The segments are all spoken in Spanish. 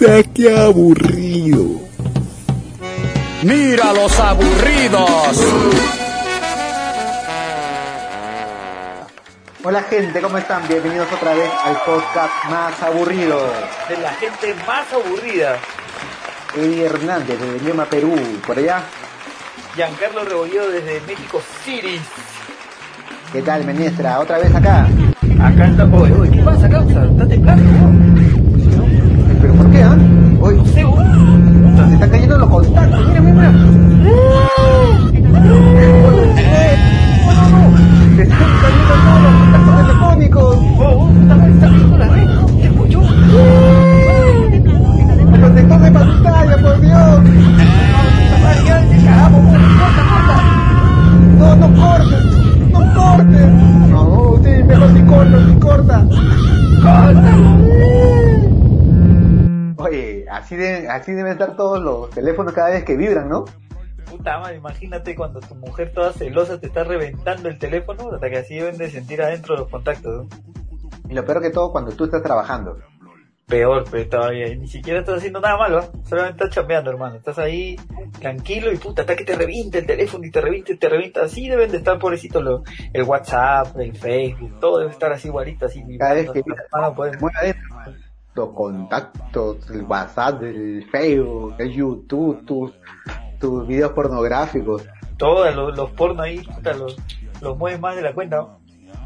Puta, qué aburrido. Mira los aburridos. Hola gente, ¿cómo están? Bienvenidos otra vez al podcast más aburrido. de la gente más aburrida. Eddie Hernández desde Lima, Perú, por allá. Giancarlo Rebolledo desde México City. ¿Qué tal, ministra? ¿Otra vez acá? Acá está. Oye, ¿qué pasa, causa? Está temblando. ¿Pero por qué, ah? Hoy No sé, se están cayendo los contactos, mira, mira, Se están cayendo todos los contactos telefónicos. Oh, oh, está, viendo la red. Así, de, así deben estar todos los teléfonos cada vez que vibran, ¿no? Puta madre, imagínate cuando tu mujer toda celosa te está reventando el teléfono, hasta que así deben de sentir adentro los contactos, ¿no? Y lo peor que todo cuando tú estás trabajando. Peor, pero todavía, ni siquiera estás haciendo nada malo, ¿ah? solamente estás chambeando, hermano. Estás ahí tranquilo y puta, hasta que te reviente el teléfono y te reviente y te revienta. Así deben de estar, pobrecitos, los, el WhatsApp, el Facebook, todo debe estar así igualito, así. Cada vez que pues, adentro, contactos, el WhatsApp, el Facebook, el YouTube, tus, tus videos pornográficos. todos los, los pornos ahí, puta, los, los mueven más de la cuenta, ¿no?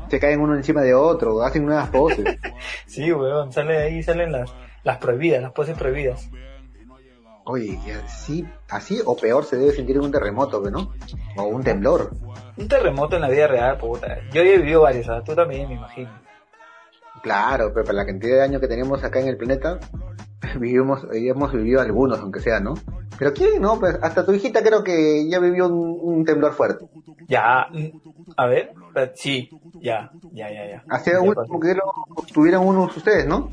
Se caen uno encima de otro, hacen unas poses. Sí, weón, sale ahí, salen las, las prohibidas, las poses prohibidas. Oye, y así, así o peor se debe sentir un terremoto, ¿no? O un temblor. Un terremoto en la vida real, puta. Yo he vivido varios, ¿sabes? Tú también, me imagino. Claro, pero para la cantidad de años que tenemos acá en el planeta, vivimos, hemos vivido algunos, aunque sea, ¿no? Pero quién, no, pues hasta tu hijita creo que ya vivió un, un temblor fuerte. Ya, mm, a ver, eh, sí, ya, ya, ya, ya. Hace Ya último que tuvieron unos ustedes, ¿no?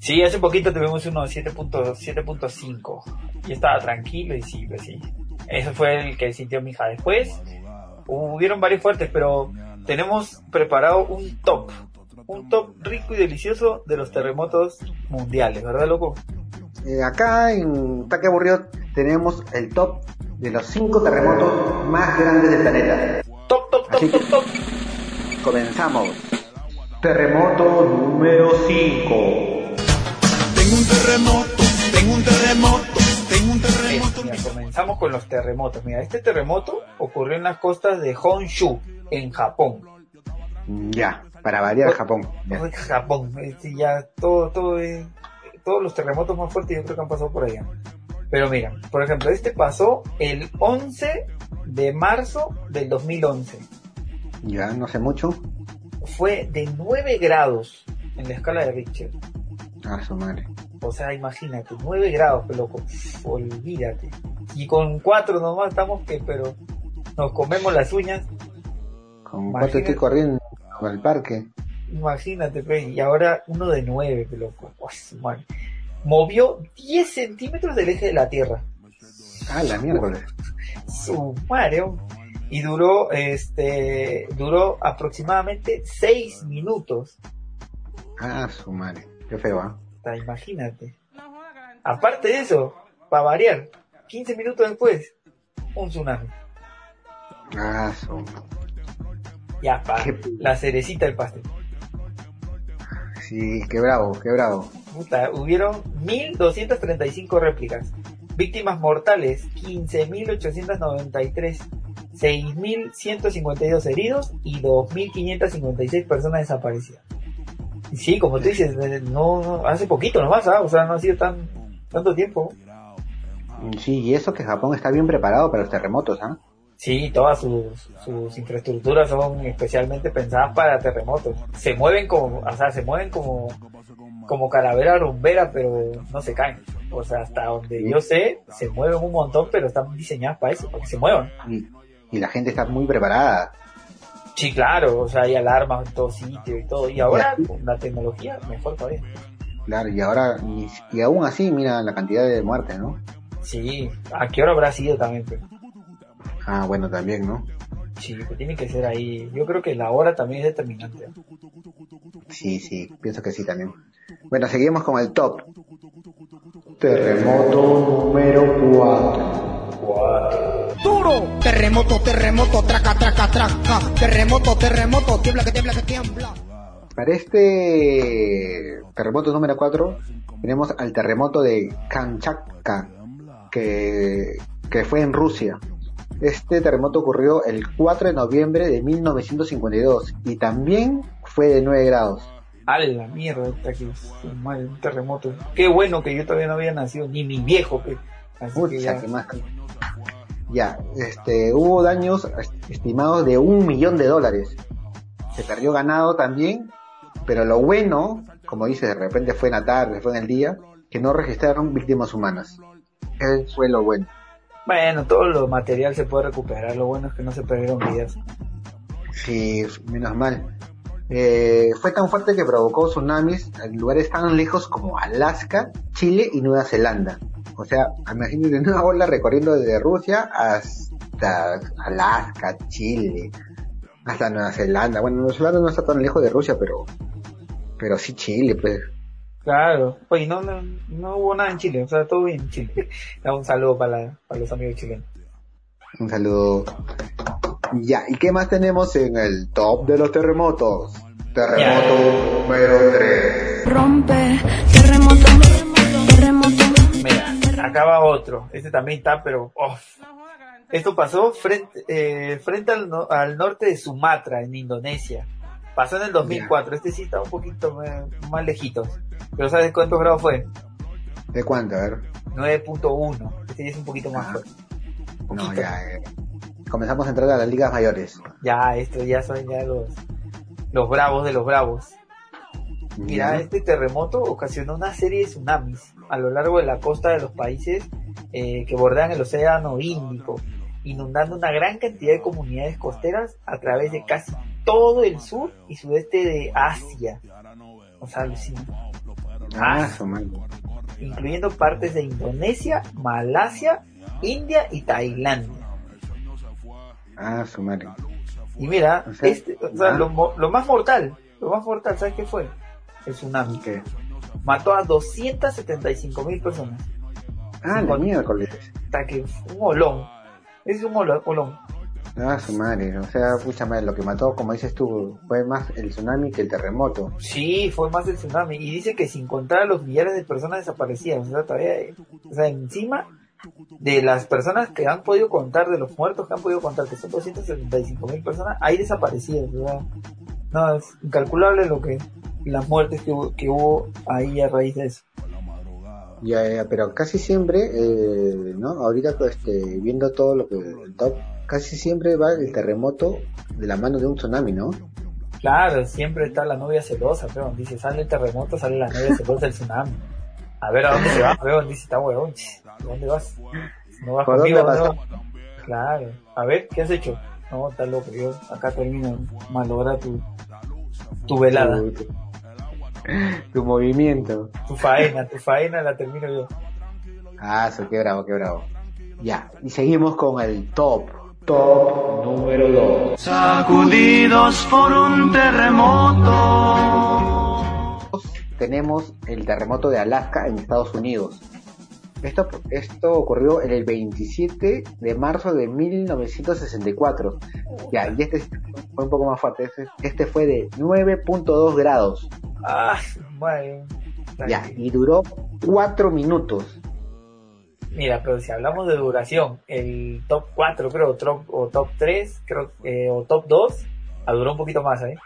Sí, hace poquito tuvimos uno 7.5 7.5 y estaba tranquilo y sí, pues sí. Ese fue el que sintió mi hija. Después hubieron varios fuertes, pero tenemos preparado un top, un top rico y delicioso de los terremotos mundiales, ¿verdad, loco? Eh, acá en Taque Aburrido tenemos el top de los cinco terremotos más grandes del planeta. Top, top, top, Así top, top. Comenzamos. Terremoto número 5. Tengo un terremoto, tengo un terremoto, tengo un terremoto. Mira, comenzamos con los terremotos. Mira, este terremoto ocurrió en las costas de Honshu, en Japón. Ya, para variar Japón. Japón, este, ya todo, todo, eh, todos los terremotos más fuertes yo creo que han pasado por allá. Pero mira, por ejemplo, este pasó el 11 de marzo del 2011. Ya, no sé mucho. Fue de 9 grados en la escala de Richter. Ah, su madre. O sea, imagínate, 9 grados, pero loco, Uf, olvídate. Y con 4 nomás estamos que, pero nos comemos las uñas. Con Imagínate. cuatro estoy corriendo al parque. Imagínate, pe, y ahora uno de 9, que loco. Su madre. Movió 10 centímetros del eje de la Tierra. Ah, la miércoles. su madre y duró este duró aproximadamente 6 minutos Ah, su madre. Qué feo, ¿ah? Imagínate aparte de eso para variar 15 minutos después un tsunami Ah, su ya la cerecita del pastel Sí, qué bravo, qué bravo. Puta, hubieron 1235 réplicas víctimas mortales 15893 6.152 heridos y 2.556 personas desaparecidas. Sí, como tú dices, eh, no, no- hace poquito nomás, ¿ah? o sea, no ha sido tan tanto tiempo. Sí, y eso que Japón está bien preparado para los terremotos, ¿ah? Sí, todas sus, sus infraestructuras son especialmente pensadas para terremotos. Se mueven como, o sea, se mueven como, como calavera rumbera, pero no se caen. O sea, hasta donde yo sé, se mueven un montón, pero están diseñadas para eso, para que se muevan. Y, y la gente está muy preparada. Sí, claro, o sea, hay alarmas en todo sitio y todo. Y ahora, con la tecnología, mejor todavía. Claro, y ahora, y, y aún así, mira la cantidad de muertes, ¿no? Sí, ¿a qué hora habrá sido también? Pero? Ah, bueno, también, ¿no? Sí, pues tiene que ser ahí. Yo creo que la hora también es determinante. Sí, sí, pienso que sí también. Bueno, seguimos con el top. Terremoto número 4. Terremoto, terremoto, traca, traca, traca. Terremoto, terremoto, tiembla que tiembla que tiembla. Para este terremoto número 4 tenemos al terremoto de Kamchatka, que, que fue en Rusia. Este terremoto ocurrió el 4 de noviembre de 1952 y también fue de 9 grados. A la mierda, que es mal un terremoto. Qué bueno que yo todavía no había nacido, ni mi viejo. Que, así que Pucha, ya. qué más. Ya, este, hubo daños estimados de un millón de dólares. Se perdió ganado también, pero lo bueno, como dice, de repente fue en la tarde, fue en el día, que no registraron víctimas humanas. Eso fue lo bueno. Bueno, todo lo material se puede recuperar. Lo bueno es que no se perdieron vidas. Sí, menos mal. Eh, fue tan fuerte que provocó tsunamis en lugares tan lejos como Alaska, Chile y Nueva Zelanda. O sea, imagínate una ola recorriendo desde Rusia hasta Alaska, Chile, hasta Nueva Zelanda. Bueno, Nueva Zelanda no está tan lejos de Rusia, pero, pero sí Chile, pues. Claro. Oye, no, no, no hubo nada en Chile. O sea, todo bien en Chile. Da un saludo para, la- para los amigos chilenos. Un saludo. Ya, ¿y qué más tenemos en el top de los terremotos? Terremoto número 3. Rompe, terremoto, terremoto. Mira, acá va otro. Este también está, pero off. Esto pasó frente, eh, frente al, no- al norte de Sumatra, en Indonesia. Pasó en el 2004. Este sí está un poquito eh, más lejitos. Pero ¿sabes cuántos grados fue? ¿De cuánto? A ver. 9.1. Este ya es un poquito más Ah. fuerte. No, ya. eh, Comenzamos a entrar a las ligas mayores. Ya, esto ya son ya los, los bravos de los bravos. Mira, este terremoto ocasionó una serie de tsunamis a lo largo de la costa de los países eh, que bordean el Océano Índico, inundando una gran cantidad de comunidades costeras a través de casi todo el sur y sudeste de Asia. O sea. Ah, incluyendo partes de Indonesia, Malasia, India y Tailandia. Ah, su madre. Y mira, O sea, este, o sea, ah. lo, más mortal, lo más mortal, ¿sabes qué fue? El tsunami. ¿Qué? Mató a 275 mil personas. Ah, la miércoles. Hasta que un olón. Es un olón. Ah, su madre. O sea, pucha madre, lo que mató, como dices tú, fue más el tsunami que el terremoto. Sí, fue más el tsunami. Y dice que sin contar a los millares de personas desaparecidas. O sea, todavía, o sea, encima de las personas que han podido contar, de los muertos que han podido contar, que son 275 mil personas, hay desaparecidas. sea, no, es incalculable lo que, las muertes que, hubo- que hubo ahí a raíz de eso. Ya, ya, pero casi siempre, eh, ¿no? Ahorita este, viendo todo lo que el top, casi siempre va el terremoto de la mano de un tsunami, ¿no? Claro, siempre está la novia celosa, pero dice, sale el terremoto, sale la novia celosa del tsunami. A ver, ¿a dónde se va? Weón, dice, está huevón, ch, ¿a dónde vas? No vas ¿Por conmigo, dónde ¿no? vas? Claro. A ver, ¿qué has hecho? No, está loco, yo acá termino, malogra tu, tu velada, Tu, tu- tu movimiento. tu faena, tu faena la termino yo. Ah, eso, qué bravo, qué bravo. Ya, y seguimos con el top. Top número 2. Sacudidos por un terremoto. Tenemos el terremoto de Alaska en Estados Unidos. Esto, esto ocurrió en el 27 de marzo de 1964. Ya, y este fue un poco más fuerte. Este, este fue de 9.2 grados. Ah, bueno. Ya, y duró 4 minutos. Mira, pero si hablamos de duración, el top 4 creo, o top, o top 3, creo, eh, o top 2, ah, duró un poquito más, ¿eh?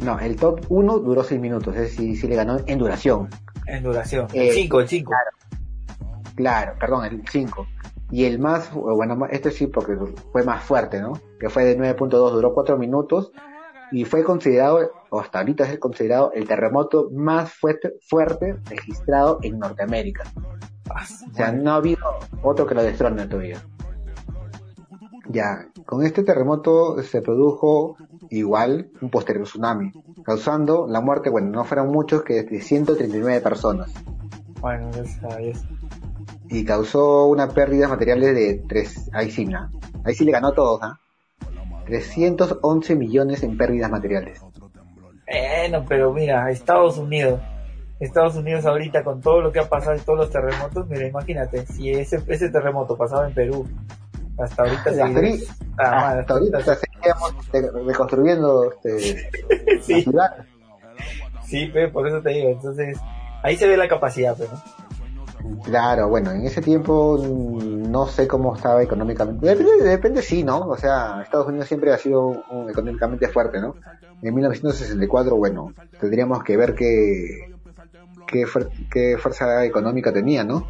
No, el top 1 duró 6 minutos. Es decir, sí le ganó en duración. En duración. Eh, el 5, el 5. Claro, perdón, el 5. Y el más, bueno, este sí porque fue más fuerte, ¿no? Que fue de 9.2, duró 4 minutos y fue considerado, o hasta ahorita es considerado el terremoto más fuerte, fuerte registrado en Norteamérica. O sea, no ha habido otro que lo destrone todavía. Ya, con este terremoto se produjo igual un posterior tsunami, causando la muerte, bueno, no fueron muchos que de 139 personas. Bueno, gracias a Dios. y causó una pérdida materiales de tres, ahí sí, ¿no? ahí sí le ganó a todos, ¿ah? 311 millones en pérdidas materiales. Bueno, pero mira, Estados Unidos, Estados Unidos ahorita con todo lo que ha pasado y todos los terremotos, mira, imagínate, si ese, ese terremoto pasaba en Perú, hasta ahorita Hasta seguiría- Ah, madre, Hasta ahorita hasta- seguíamos de- reconstruyendo este, la sí, ciudad. sí, pe, por eso te digo, entonces, ahí se ve la capacidad, pero Claro, bueno, en ese tiempo no sé cómo estaba económicamente. Depende, depende sí, ¿no? O sea, Estados Unidos siempre ha sido económicamente fuerte, ¿no? En 1964, bueno, tendríamos que ver qué, qué, fuer- qué fuerza económica tenía, ¿no?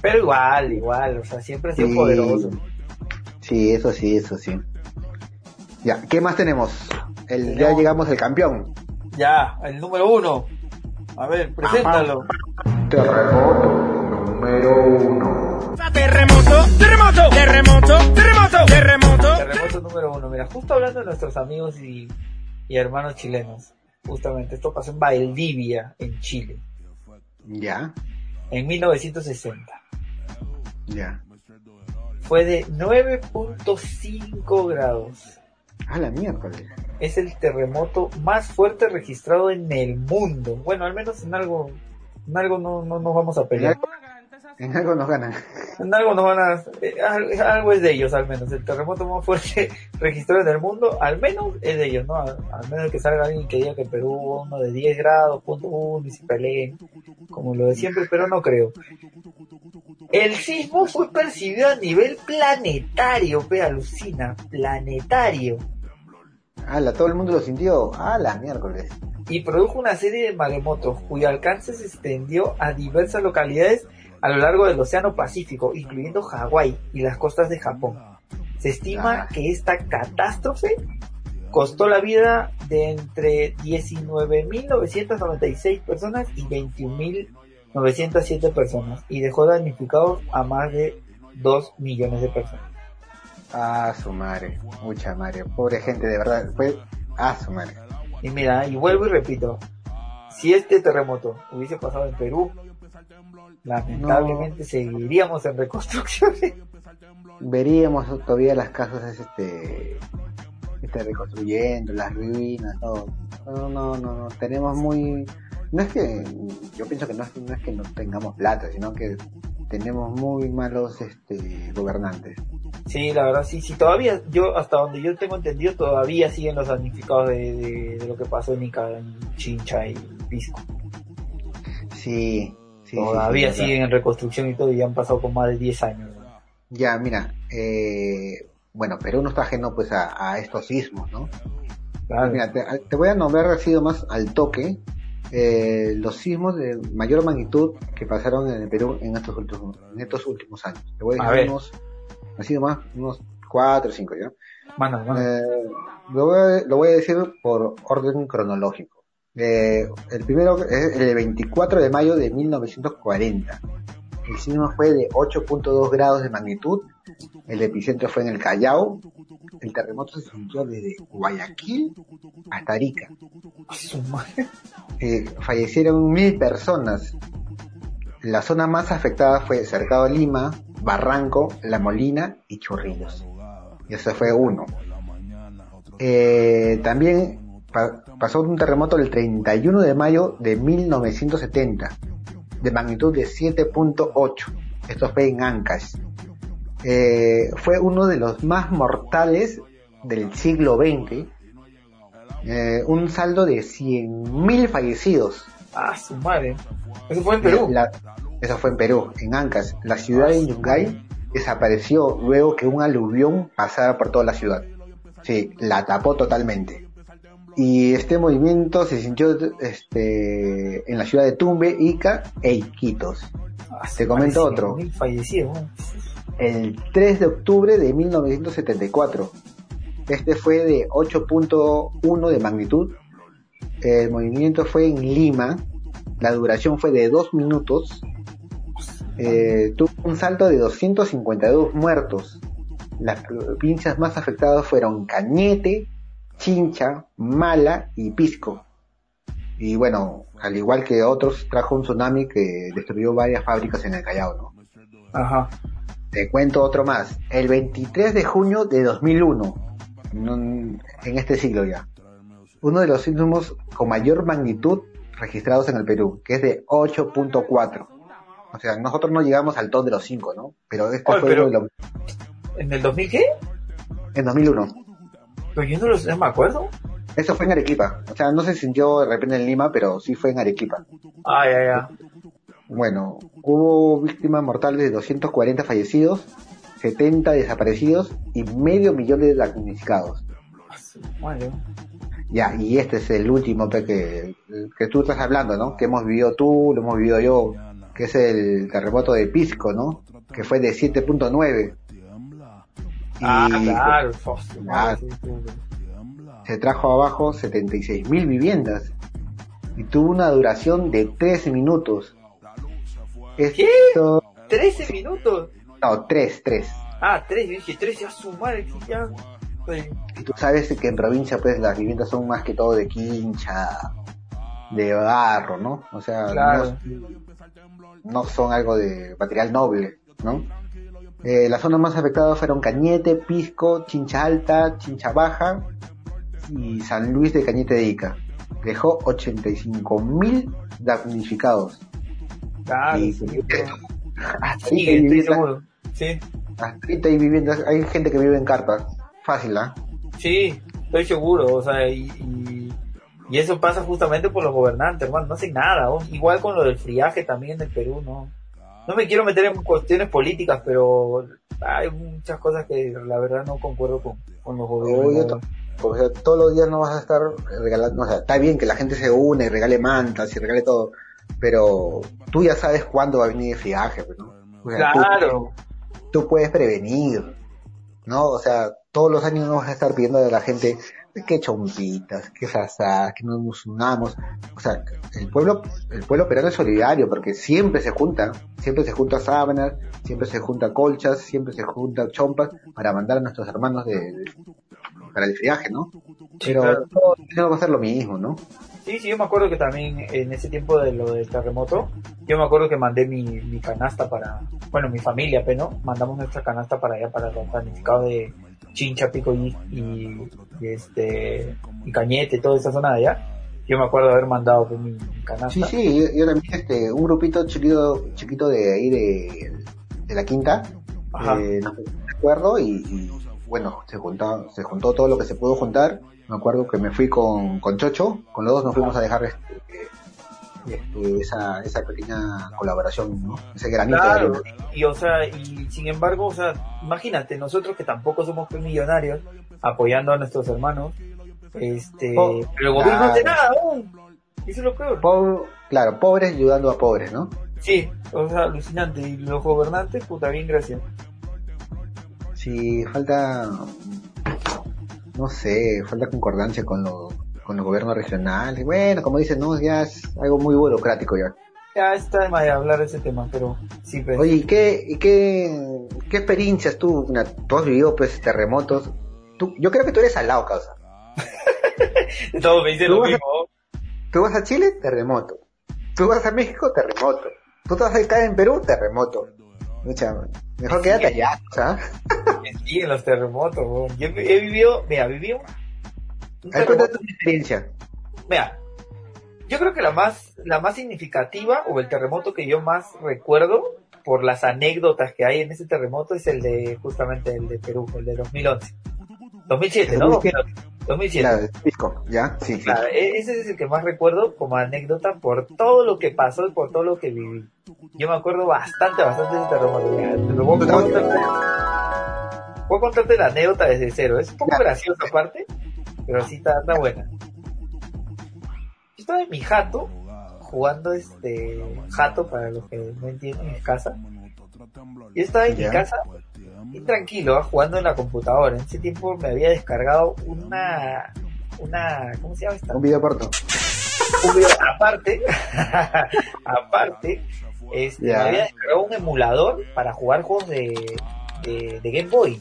pero igual, igual, o sea, siempre ha sido Sí. poderoso. Sí, eso sí, eso sí. Ya, ¿qué más tenemos? El, ya llegamos al campeón. Ya, el número uno. A ver, preséntalo. Terremoto número uno. Terremoto, terremoto, terremoto, terremoto, terremoto. Terremoto número uno. Mira, justo hablando de nuestros amigos y, y hermanos chilenos. Justamente, esto pasó en Valdivia, en Chile, Ya, en 1960. ya. Fue de 9.5 grados. A la miércoles. Es el terremoto más fuerte registrado en el mundo. Bueno, al menos en algo, en algo no, no nos vamos a pelear. En algo nos ganan. En algo nos van a, eh, al- algo es de ellos al menos. El terremoto más fuerte registrado en el mundo, al menos es de ellos, ¿no? Al, menos que salga alguien que diga que en Perú hubo uno de 10 grados, punto uno y se peleen, como lo de siempre, pero no creo. El sismo fue percibido a nivel planetario, ve, alucina, planetario. Ala, todo el mundo lo sintió. A la miércoles. y produjo una serie de maremotos cuyo alcance se extendió a diversas localidades a lo largo del Océano Pacífico, incluyendo Hawái y las costas de Japón. Se estima Ah. que esta catástrofe costó la vida de entre 19.996 personas y 21.907 personas y dejó damnificados a más de 2 millones de personas. A su madre. Mucha madre. Pobre gente, de verdad. Fue a su madre. Y mira, y vuelvo y repito, si este terremoto hubiese pasado en Perú, lamentablemente seguiríamos en reconstrucción. Veríamos todavía las casas este, este reconstruyendo, las ruinas, todo. No, no, no, no. Tenemos muy. No es que. Yo pienso que no es, no es que no tengamos plata, sino que tenemos muy malos este, gobernantes. Sí, la verdad, sí, sí, todavía, yo, hasta donde yo tengo entendido, todavía siguen los damnificados de, de, de lo que pasó en Ica, en Chincha y Pisco. Sí, sí. todavía sí, siguen en reconstrucción y todo, y han pasado con más de 10 años. ¿no? Ya, mira, eh, bueno, Perú no está ajeno pues a, a estos sismos, ¿no? Claro. Mira, te, te voy a nombrar así más al toque eh, los sismos de mayor magnitud que pasaron en el Perú en estos últimos, en estos últimos años. Te voy a A decir ver. unos, así más, unos cuatro o cinco, ¿ya? Mano, mano. Eh, lo, voy a, lo voy a decir por orden cronológico. Eh, el primero es el 24 de mayo de 1940. El sismo fue de 8.2 grados de magnitud. El epicentro fue en el Callao. El terremoto se sintió desde Guayaquil hasta Arica. Eh, fallecieron mil personas. La zona más afectada fue Cercado Lima, Barranco, La Molina y Chorrillos. Y ese fue uno. Eh, también pa- pasó un terremoto el 31 de mayo de 1970, de magnitud de 7.8. Esto fue en Ancash. Eh, fue uno de los más mortales del siglo XX. Eh, un saldo de 100.000 fallecidos. Ah, su madre. Eso fue en Perú. La- eso fue en Perú, en Ancash. La ciudad de Yungay desapareció luego que un aluvión pasara por toda la ciudad. Sí, la tapó totalmente. Y este movimiento se sintió este, en la ciudad de Tumbe, Ica e Iquitos. Ah, te comento otro. 100.000 fallecidos. ¿no? El 3 de octubre de 1974. Este fue de 8.1 de magnitud. El movimiento fue en Lima. La duración fue de 2 minutos. Eh, tuvo un salto de 252 muertos. Las provincias más afectadas fueron Cañete, Chincha, Mala y Pisco. Y bueno, al igual que otros, trajo un tsunami que destruyó varias fábricas en el Callao, ¿no? Ajá. Te cuento otro más. El 23 de junio de 2001, no- en este siglo ya, uno de los sismos con mayor magnitud registrados en el Perú, que es de 8.4. O sea, nosotros no llegamos al top de los 5, ¿no? Pero este Oye, fue pero- de lo- ¿En el 2000 qué? en 2001. Pero yo no, lo, no me acuerdo. Eso fue en Arequipa. O sea, no se sintió de repente en Lima, pero sí fue en Arequipa. Ah, ya, ya. Bueno, hubo víctimas mortales de 240 fallecidos, 70 desaparecidos y medio millón de damnificados. Vale. Ya, y este es el último que, que tú estás hablando, ¿no? Que hemos vivido tú, lo hemos vivido yo, que es el terremoto de Pisco, ¿no? Que fue de 7.9. Y Ah, claro. Ah. sí. se trajo abajo 76.000 viviendas y tuvo una duración de 13 minutos. Esto, 13 minutos. no, 3, 3. Ah, 3, yo dije 3, ya su madre, ya. Y tú sabes que en provincia pues las viviendas son más que todo de quincha, de barro, ¿no? O sea, Claro. no, no son algo de material noble, ¿no? Eh, las zonas más afectadas fueron Cañete, Pisco, Chincha Alta, Chincha Baja y San Luis de Cañete de Ica. Dejó 85 mil damnificados. Claro, Y- sí, Hasta Sí, ahí hay viviendas-. Sí, hasta hay viviendas, hay gente que vive en carpas. Fácil, ¿ah? sí, estoy seguro. O sea, y, y, y eso pasa justamente por los gobernantes, hermano. No hacen nada. Igual con lo del friaje también del Perú, ¿no? No me quiero meter en cuestiones políticas, pero hay muchas cosas que la verdad no concuerdo con, con los gobiernos. O sea, todos los días no vas a estar regalando, o sea, está bien que la gente se une y regale mantas y regale todo, pero tú ya sabes cuándo va a venir el friaje, pues, ¿no? O sea, tú- Claro, tú, puedes prevenir, ¿no? O sea, todos los años no vas a estar pidiendo a la gente que chompitas, que sasá, que no nos unamos. O sea, el pueblo, el pueblo peruano es solidario porque siempre se junta, siempre se junta sábanas, siempre se junta colchas, siempre se junta chompas para mandar a nuestros hermanos de, de- para el friaje, ¿no? Pero claro. todo no va a ser lo mismo, ¿no? Sí, sí, yo me acuerdo que también en ese tiempo de lo del terremoto, yo me acuerdo que mandé mi, mi canasta para, bueno, mi familia, pero ¿no? mandamos nuestra canasta para allá, para los damnificados de Chincha, Pico y, y, y este, y Cañete, toda esa zona de allá. Yo me acuerdo de haber mandado pues, mi, mi canasta. Sí, sí, yo, yo también, este, un grupito chiquito, chiquito de ahí de, de la quinta, Ajá. eh, no me acuerdo y, y, bueno, se juntó, se juntó todo lo que se pudo juntar. Me acuerdo que me fui con, con Chocho, con los dos nos fuimos a dejar este, este, esa, esa pequeña colaboración, ¿no? Ese granito de arena. y o sea, y sin embargo, o sea, imagínate, nosotros que tampoco somos pues, millonarios, apoyando a nuestros hermanos, este, Oh, pero el gobierno no hace claro. nada aún. Eso es lo peor. Po- claro, pobres ayudando a pobres, ¿no? Sí, o sea, alucinante. Y los gobernantes, puta, bien, gracias. Sí, falta, no sé, falta concordancia con los, con los gobiernos regionales. Bueno, como dicen, no, ya es algo muy burocrático ya. Ya está de más de hablar de ese tema, pero sí, pues. Oye, ¿y qué, y qué, qué experiencias tú, Mira, tú has vivido pues terremotos? Tú, yo creo que tú eres salado, causa. Todos me dicen ¿Tú lo a- mismo. Tú vas a Chile, terremoto. Tú vas a México, terremoto. Tú te vas a estar en Perú, terremoto. Mucha, mejor quédate allá, ¿sabes? Sí, en los terremotos. weón. Yo he vivido, mira, viví Ahí cuenta tu experiencia. Mira, yo creo que la más, la más significativa o el terremoto que yo más recuerdo por las anécdotas que hay en ese terremoto es el de justamente el de Perú, el de 2011. 2007, ¿no? 2007. 2007. Claro, ¿ya? Sí, sí. Claro, e- ese es el que más recuerdo como anécdota por todo lo que pasó y por todo lo que viví. Yo me acuerdo bastante, bastante de ese terremoto. Voy a contarte, la anécdota desde cero. Es un poco Ya. graciosa aparte, pero sí está, está buena. Yo estaba en mi jato, jugando este jato para los que no entienden, en mi casa. Yo estaba en Ya. mi casa y tranquilo, ah, jugando en la computadora. En ese tiempo me había descargado una, una, ¿cómo se llama esta? Un video corto. un video aparte, aparte, este, me había descargado un emulador para jugar juegos de, de, de Game Boy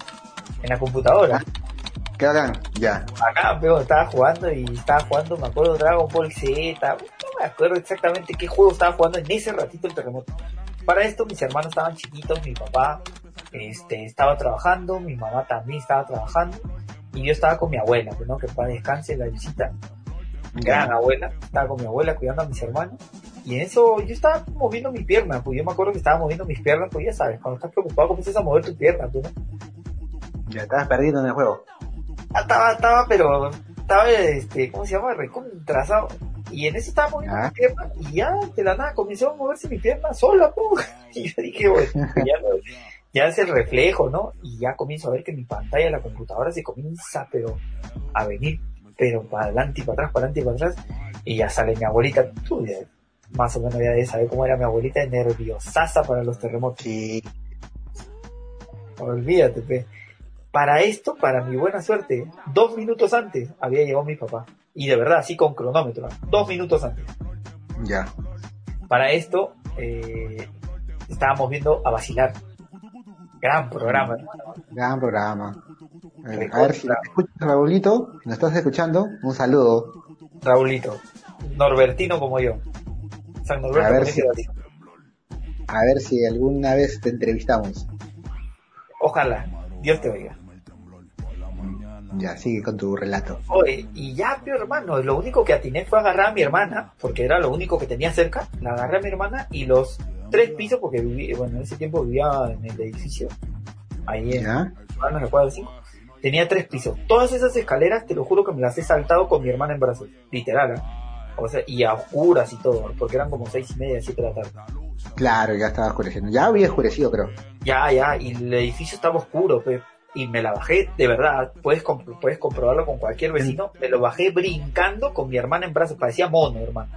en la computadora. ¿Qué hagan? Ya. Acá, pero estaba jugando y estaba jugando, me acuerdo, Dragon Ball Z, no me acuerdo exactamente qué juego estaba jugando en ese ratito el terremoto. Para esto mis hermanos estaban chiquitos, mi papá este, estaba trabajando, mi mamá también estaba trabajando y yo estaba con mi abuela, pues, ¿no? Que para descanse la visita. gran abuela, estaba con mi abuela cuidando a mis hermanos, y en eso yo estaba moviendo mi pierna, pues yo me acuerdo que estaba moviendo mis piernas, pues ya sabes, cuando estás preocupado comienzas a mover tu pierna, tú, ¿no? Ya estabas perdido en el juego. Ah, Estaba, estaba, pero estaba, este, ¿cómo se llama? Recontrasado. Y en eso estaba moviendo Ah. mi pierna y ya de la nada comenzó a moverse mi pierna sola, po. Y yo dije, bueno, ya, no- ya es el reflejo, ¿no? Y ya comienzo a ver que mi pantalla de la computadora se comienza, pero a venir, pero para adelante y para atrás, para adelante y para atrás. Y ya sale mi abuelita, tú ya, más o menos ya de saber cómo era mi abuelita, nerviosaza para los terremotos. Sí. Olvídate, pe. Para esto, para mi buena suerte, dos minutos antes había llegado mi papá. Y de verdad, así con cronómetro, dos minutos antes. Ya. Para esto, eh, estábamos viendo a vacilar. Gran programa, hermano. Gran programa. Eh, a ver si escuchas, Raulito, si nos estás escuchando, un saludo. Raulito. Norbertino como yo. San Norberto A ver si-. A ver si alguna vez te entrevistamos. Ojalá. Dios te oiga. Ya, sigue con tu relato. Oye, y ya, mi hermano, lo único que atiné fue agarrar a mi hermana, porque era lo único que tenía cerca, la agarré a mi hermana y los tres pisos, porque viví, bueno, en ese tiempo vivía en el edificio, ahí en ¿Ya? La cuadra 5, tenía tres pisos. Todas esas escaleras, te lo juro que me las he saltado con mi hermana en brazos, literal, ¿ah? O sea, y a oscuras y todo, porque eran como seis y media, siete de la tarde. Claro, ya estaba oscureciendo. Ya había oscurecido, creo. Ya, ya, y el edificio estaba oscuro, pe, y me la bajé, de verdad, puedes, compro- puedes comprobarlo con cualquier vecino, me lo bajé brincando con mi hermana en brazos, parecía mono, hermano.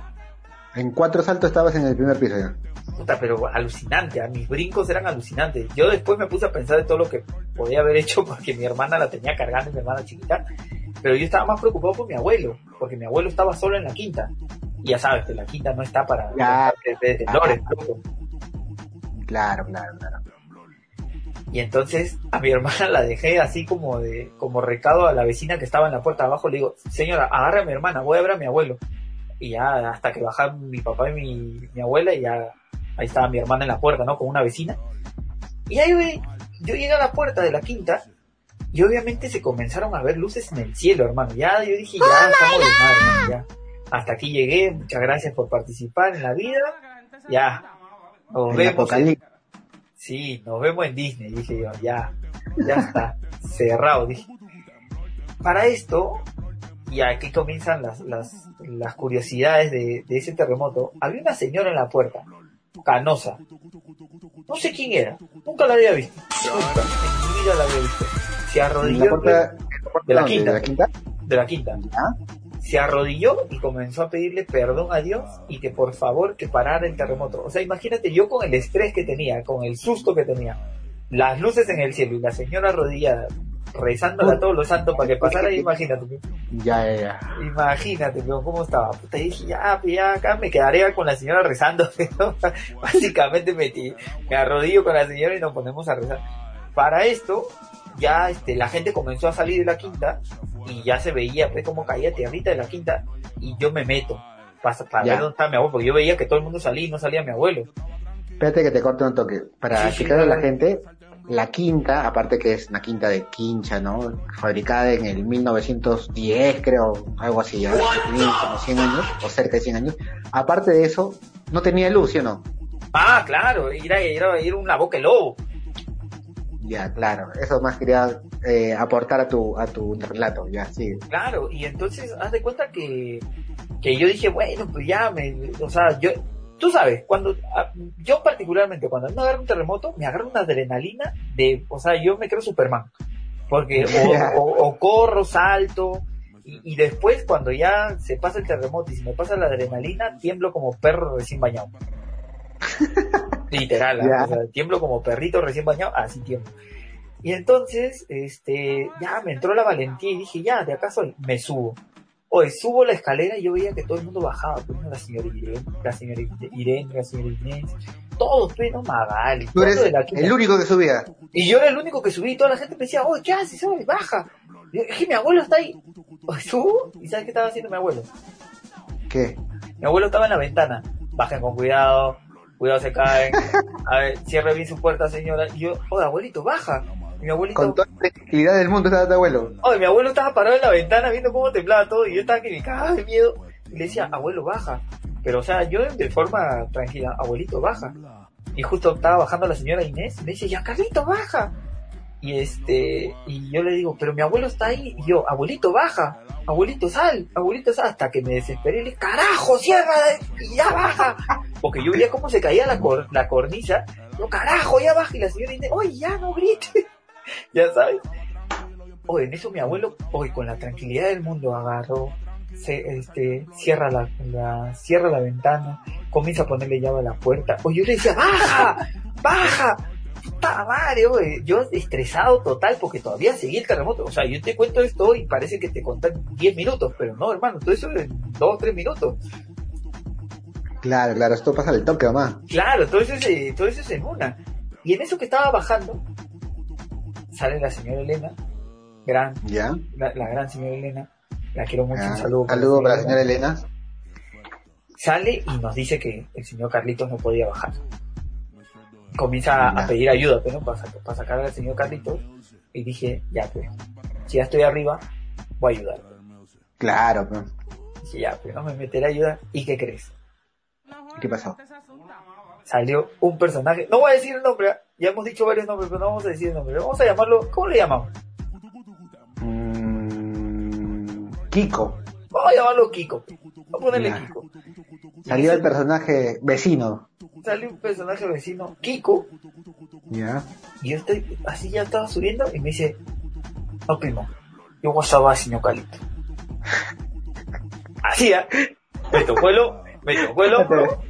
En cuatro saltos estabas en el primer piso ya. Puta, pero alucinante, mis brincos eran alucinantes. Yo después me puse a pensar de todo lo que podía haber hecho porque mi hermana la tenía cargando, mi hermana chiquita, pero yo estaba más preocupado por mi abuelo, porque mi abuelo estaba solo en la quinta. Y ya sabes que la quinta no está para Ya. de. Claro, claro, claro. Y entonces a mi hermana la dejé así como de, como recado a la vecina que estaba en la puerta abajo, le digo, señora, agarra a mi hermana, voy a ver a mi abuelo. Y ya hasta que bajaron mi papá y mi, mi abuela, y ya ahí estaba mi hermana en la puerta, ¿no? Con una vecina. Y ahí ve, yo llegué a la puerta de la quinta, y obviamente se comenzaron a ver luces en el cielo, hermano. Ya yo dije, ya estamos de madre, hermano, ya. Hasta aquí llegué, muchas gracias por participar en la vida. Ya. Nos vemos. Sí, nos vemos en Disney, dije yo, ya, ya está, cerrado, dije. Para esto, y aquí comienzan las, las, las curiosidades de, de ese terremoto, había una señora en la puerta, canosa. No sé quién era, nunca la había visto, nunca, en mi vida la había visto. Se arrodilló la puerta, de la ¿dónde? quinta. ¿De la quinta? de la quinta. ¿Ya? Se arrodilló y comenzó a pedirle perdón a Dios y que por favor que parara el terremoto. O sea, imagínate yo con el estrés que tenía, con el susto que tenía, las luces en el cielo y la señora arrodillada rezándole a todos los santos para que pasara, imagínate, Ya, ya, ya. imagínate, pero cómo estaba. Puta, dije, ya, pues ya acá me quedaré con la señora rezando, pero básicamente me, ti- me arrodillo con la señora y nos ponemos a rezar. Para esto, ya este, la gente comenzó a salir de la quinta y ya se veía pues cómo caía tierrita de la quinta y yo me meto para, para ver dónde estaba mi abuelo, porque yo veía que todo el mundo salía y no salía mi abuelo. Espérate que te corte un toque. Para Sí, sí, explicarle a la gente, la quinta, aparte que es una quinta de quincha, ¿no? Fabricada en el 1910, creo, algo así, como 100 años, o cerca de 100 años. Aparte de eso, no tenía luz, ¿sí o no? Ah, claro, era, era, era una boca de lobo. Ya, claro. Eso más quería eh, aportar a tu, a tu relato, ya, sí. Claro, y entonces haz de cuenta que, que yo dije, bueno, pues ya, me, o sea, yo, tú sabes, cuando, a- yo particularmente, cuando me agarro un terremoto, me agarro una adrenalina de, o sea, yo me creo Superman, porque o, o- o corro, salto, y, y después cuando ya se pasa el terremoto y se me pasa la adrenalina, tiemblo como perro recién bañado. Literal, ¿ah? Ya. o sea, tiemblo como perrito recién bañado, así tiemblo. Y entonces, este, ya me entró la valentía y dije, ya, de acá soy, me subo. Hoy subo la escalera y yo veía que todo el mundo bajaba, pues, la señora Irene, la señora Irene, la señora Inés, todos, pues, ¿no? Magali, Tú eres de la quinta. el único que subía. Y yo era el único que subí y toda la gente me decía, oh, ¿qué haces? Baja. Y que mi abuelo está ahí. Subo y ¿sabes qué estaba haciendo mi abuelo? ¿Qué? Mi abuelo estaba en la ventana. Bajen con cuidado, cuidado se caen. A ver, cierre bien su puerta, señora. Y yo, oye, abuelito, baja. Y mi abuelito, Con toda la tranquilidad del mundo estaba tu abuelo. Oye, mi abuelo estaba parado en la ventana viendo cómo temblaba todo y yo estaba que me cagaba de miedo. Y le decía, abuelo, baja. Pero, o sea, yo de forma tranquila, abuelito, baja. Y justo estaba bajando la señora Inés y me dice, ya Carlito, baja. Y este, y yo le digo, pero mi abuelo está ahí. Y yo, abuelito, baja. Abuelito, sal. Abuelito, sal. Hasta que me desesperé y le dije, carajo, cierra. Y ya baja. Porque yo veía cómo se caía la, cor- la cornisa. Yo, carajo, ya baja. Y la señora Inés, oye, ya no grite. ya sabes. Oye, en eso mi abuelo, hoy con la tranquilidad del mundo agarró, se, este, cierra la, cierra la ventana, comienza a ponerle llave a la puerta. Oye, yo le decía, baja, baja, puta madre, oye. yo estresado total porque todavía seguía el terremoto. O sea, yo te cuento esto y parece que te conté en 10 minutos, pero no, hermano, todo eso en 2 o 3 minutos. Claro, claro, esto pasa al toque, mamá. Claro, todo eso, es, eh, todo eso es en una. Y en eso que estaba bajando, sale la señora Elena, gran, ¿Ya? la, la gran señora Elena, la quiero mucho, Ah, un saludo. saludo para la señora Elena. Sale y nos dice que el señor Carlitos no podía bajar. Comienza a, Ya. a pedir ayuda, pues, ¿no? Para, para sacar al señor Carlitos. Y dije, ya pues, si ya estoy arriba, voy a ayudar. Claro, pero, Dije, ya pues, no me meteré a ayudar. ¿Y qué crees? ¿Qué pasó? Salió un personaje, no voy a decir el nombre, ¿ah? ya hemos dicho varios nombres, pero no vamos a decir el nombre. Vamos a llamarlo, ¿cómo le llamamos? Mm, Kiko. Vamos a llamarlo Kiko. Vamos a ponerle Ya. Kiko. Salió el personaje vecino. Salió un personaje vecino, Kiko, ¿Ya? y yo estoy, así ya estaba subiendo y me dice, no primo, yo WhatsApp señor Calito. Así. Me tocó el, hom- me tocó el hombro,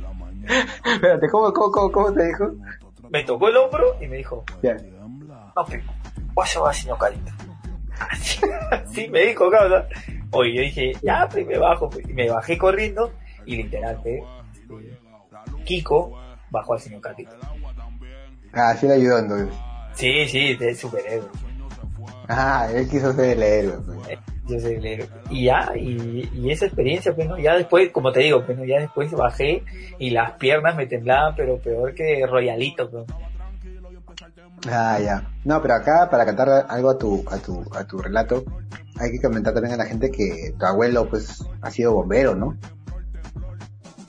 Espérate, ¿cómo, cómo, cómo, cómo te dijo? me tocó el hombro y me dijo, Ya. no primo, WhatsApp señor Calito. Así, así me dijo, cabrón. Oye, yo dije, ya, pues me bajo, pues, y me bajé corriendo y literal, pues, este, Kiko bajó al señor Calito. Ah, sí le ayudó entonces. Sí, sí, de superhéroe. Ah, él quiso ser el héroe. pues. Yo soy. Y ya, y, y esa experiencia, pues, ¿no? Ya después, como te digo, pues, ¿no? Ya después bajé y las piernas me temblaban, pero peor que royalito, pues. Ah, ya. No, pero acá, para cantar algo a tu, a tu, a tu relato, hay que comentar también a la gente que tu abuelo, pues, ha sido bombero, ¿no?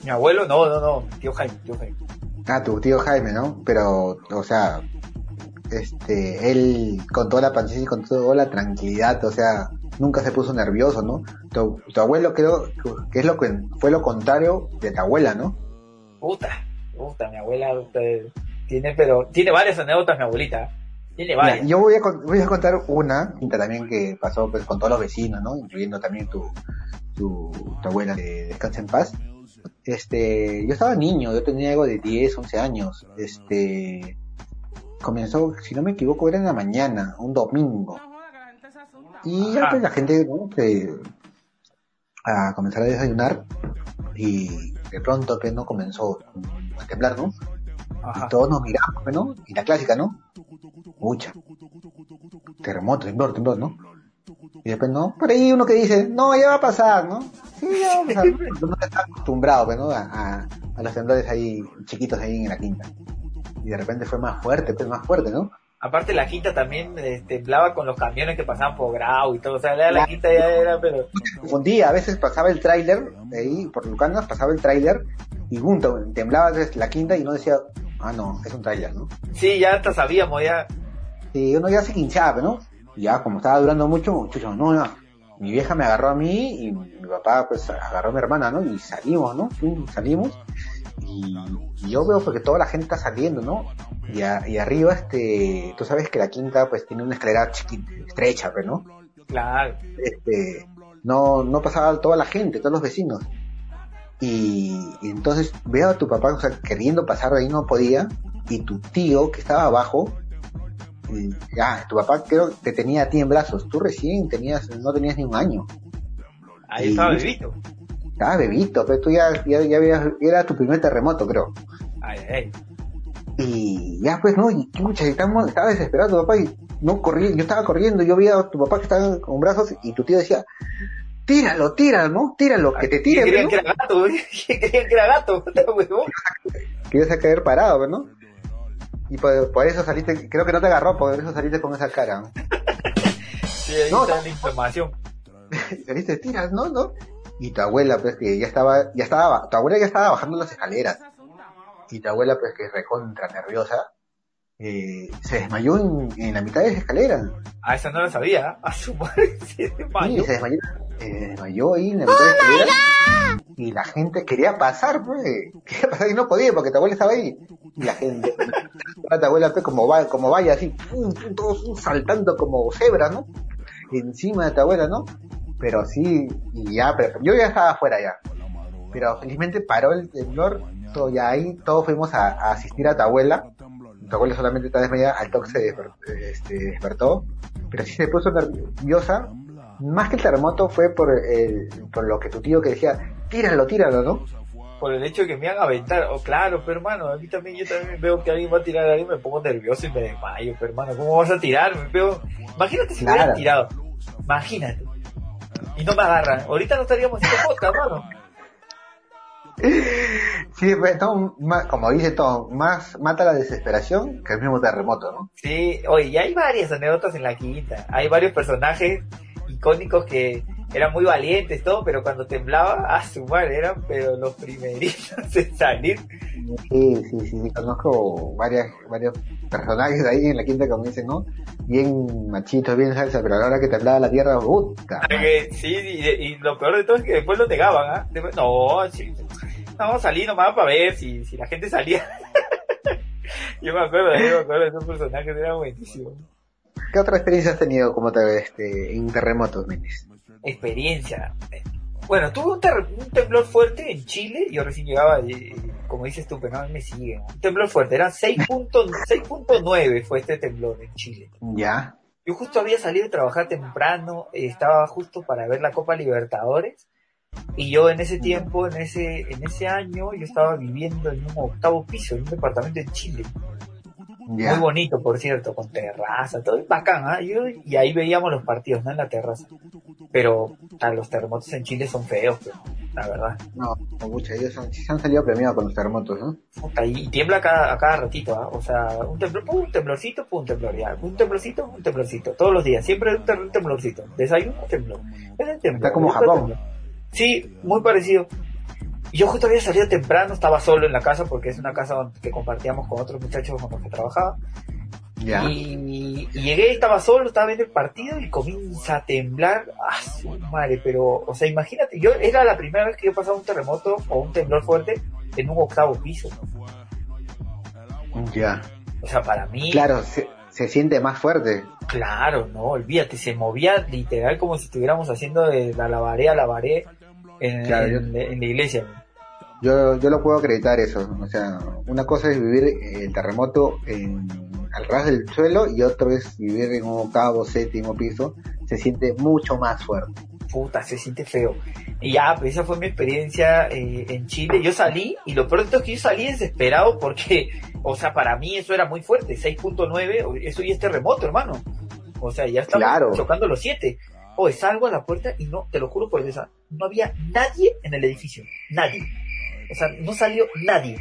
Mi abuelo, no, no, no, tío Jaime, tío Jaime. Ah, tu tío Jaime, ¿no? Pero, o sea, este, él con toda la paciencia y con toda la tranquilidad, o sea, nunca se puso nervioso, ¿no? Tu, tu abuelo creo que es lo que fue lo contrario de tu abuela, ¿no? Puta, puta, mi abuela tiene, pero, tiene varias anécdotas mi abuelita. Tiene Mira, varias. yo voy a, voy a contar una que también que pasó pues, con todos los vecinos, ¿no? Incluyendo también tu, tu, tu abuela que descansa en paz. Este, yo estaba niño, yo tenía algo de 10, 11 años. Este, comenzó, si no me equivoco, era en la mañana, un domingo. Y ya pues la gente, ¿no? Que, a comenzar a desayunar y de pronto que no comenzó a temblar, ¿no? Ajá. Y todos nos miramos, pues, ¿no? Y la clásica, ¿no? Mucha. Terremoto, temblor, temblor, ¿no? Y después, ¿no? Por ahí uno que dice, no, ya va a pasar, ¿no? Sí, ya va a pasar. Uno está acostumbrado, pues, ¿no? A, a, a los temblores ahí, chiquitos ahí en la quinta. Y de repente fue más fuerte, pues más fuerte, ¿no? Aparte la quinta también eh, temblaba con los camiones que pasaban por Grau y todo, o sea, la quinta ya era, pero... confundía, a veces pasaba el tráiler, ahí por Lucanas pasaba el tráiler y tem- temblaba la quinta y no decía, ah no, es un tráiler, ¿no? Sí, ya hasta sabíamos, ya... Y uno ya se quinchaba, ¿no? Y ya como estaba durando mucho, chucho, no, no, mi vieja me agarró a mí y mi papá pues agarró a mi hermana, ¿no? Y salimos, ¿no? Salimos y, y yo veo porque toda la gente está saliendo, ¿no? Y, a- y arriba, este, tú sabes que la quinta pues tiene una escalera chiquita, estrecha, pues, ¿no? Claro. este, no, no pasaba toda la gente, todos los vecinos. Y, y entonces veo a tu papá, o sea, queriendo pasar de ahí no podía, y tu tío que estaba abajo, ya, tu papá creo que te tenía a ti en brazos, tú recién tenías, no tenías ni un año, Ahí estaba bebito. Estabas bebito, pero tú ya, ya, era tu primer terremoto creo. Ay, ay. Y ya pues no, y mucha, estaba, estaba desesperado tu papá y no corría, yo estaba corriendo, yo veía a tu papá que estaba con brazos y tu tío decía, tíralo, tíralo, ¿no? Tíralo, que te ¿Qué tire, creían ¿no? que era gato? creían que era gato? Que ibas a caer parado, ¿no? Y por, por eso saliste, creo que no te agarró, por eso saliste con esa cara. Sí, ahí No, está no. la información. saliste, tiras, ¿no? ¿no? Y tu abuela, pues, que ya estaba, ya estaba, tu abuela ya estaba bajando las escaleras, y tu abuela, pues, que es recontra nerviosa, eh, se desmayó en, en la mitad de las escaleras. A esa no la sabía. A su madre se Sí, desmayó. se desmayó, se desmayó ahí en la mitad de las escaleras. Y la gente quería pasar, pues. Quería pasar y no podía porque tu abuela estaba ahí. Y la gente, a tu abuela, pues, como, va, como vaya así, pum, pum, todos saltando como cebras, ¿no? Encima de tu abuela, ¿no? Pero sí, y ya, pero yo ya estaba afuera ya. Pero felizmente paró el temblor, todo, ya ahí todos fuimos a, a asistir a tu abuela. Tu abuela solamente está desmayada, al toque se desper- este, despertó, pero sí se puso nerviosa. Más que el terremoto fue por, el, por lo que tu tío que decía, tíralo, tíralo, ¿no? Por el hecho de que me a aventar. Oh, claro, pero hermano, a mí también, yo también veo que alguien va a tirar a alguien, me pongo nervioso y me desmayo. Pero hermano, ¿cómo vas a tirar? Me veo... Imagínate si me hubieran Claro. tirado. Imagínate. Y no me agarran. Ahorita no estaríamos haciendo podcast, hermano. Sí, pues, más- como dice todo, más mata la desesperación que el mismo terremoto, ¿no? Sí, oye, y hay varias anécdotas en la quinta. Hay varios personajes icónicos que eran muy valientes, todo, pero cuando temblaba, a su madre, eran pero los primeritos en salir. Sí, sí, sí, sí, conozco varias, varios personajes ahí en la quinta como dicen, ¿no? Bien machitos, bien salsa, pero a la hora que temblaba la tierra, puta. Eh, sí, y, y lo peor de todo es que después lo negaban, ¿ah? Después, no, sí, a salir nomás para ver si, si la gente salía. yo me acuerdo, yo me acuerdo de esos personajes, eran buenísimos. ¿Qué otra experiencia has tenido como te, este, en terremotos, Méndez? experiencia. Bueno, tuve un, ter- un temblor fuerte en Chile, yo recién llegaba, y, como dices tú, pero no me siguen. Un temblor fuerte, era 6.9 6.9 fue este temblor en Chile. Ya, Yo justo había salido de trabajar temprano, estaba justo para ver la Copa Libertadores, y yo en ese tiempo, en ese, en ese año, yo estaba viviendo en un octavo piso, en un departamento en Chile. Muy bonito, por cierto, con terraza, todo bacán. Yo- y ahí veíamos los partidos, ¿no? En la terraza. Pero ah, los terremotos en Chile son feos, pero, la verdad. No, muchos ellos han, sí se han salido premiados con los terremotos, ¿no? Puta, y tiembla cada, a cada ratito, ¿ah? O sea, un temblor, pum, un temblorcito, pum, un temblor, ya. Un temblorcito, un temblorcito. Todos los días, siempre un, tem- un temblorcito. Desayuno, temblor. Es el temblor. Está como Japón. temblor. Sí, muy parecido. Y Yo justo había salido temprano, estaba solo en la casa porque es una casa que compartíamos con otros muchachos con los que trabajaba. Ya. Y, y llegué, estaba solo, estaba viendo el partido y comienza a temblar. ¡Ah, su madre! Pero, o sea, imagínate, yo era la primera vez que yo pasaba un terremoto o un temblor fuerte en un octavo piso. Ya. O sea, para mí, Claro, se, se siente más fuerte. claro, no, olvídate, se movía literal como si estuviéramos haciendo de la lavaré a lavaré en, Claro, yo- en- en la iglesia. Yo, yo lo puedo acreditar eso. O sea, una cosa es vivir el terremoto en, al ras del suelo y otra es vivir en un octavo, séptimo piso. Se siente mucho más fuerte. puta, se siente feo. Y ya, pues esa fue mi experiencia eh, en Chile. Yo salí, y lo todo es que yo salí desesperado porque, o sea, para mí eso era muy fuerte, 6.9, eso ya es terremoto, hermano. O sea, ya estamos Claro. chocando los 7. Oye, salgo a la puerta y no, te lo juro por Dios, no había nadie en el edificio, nadie. O sea, no salió nadie.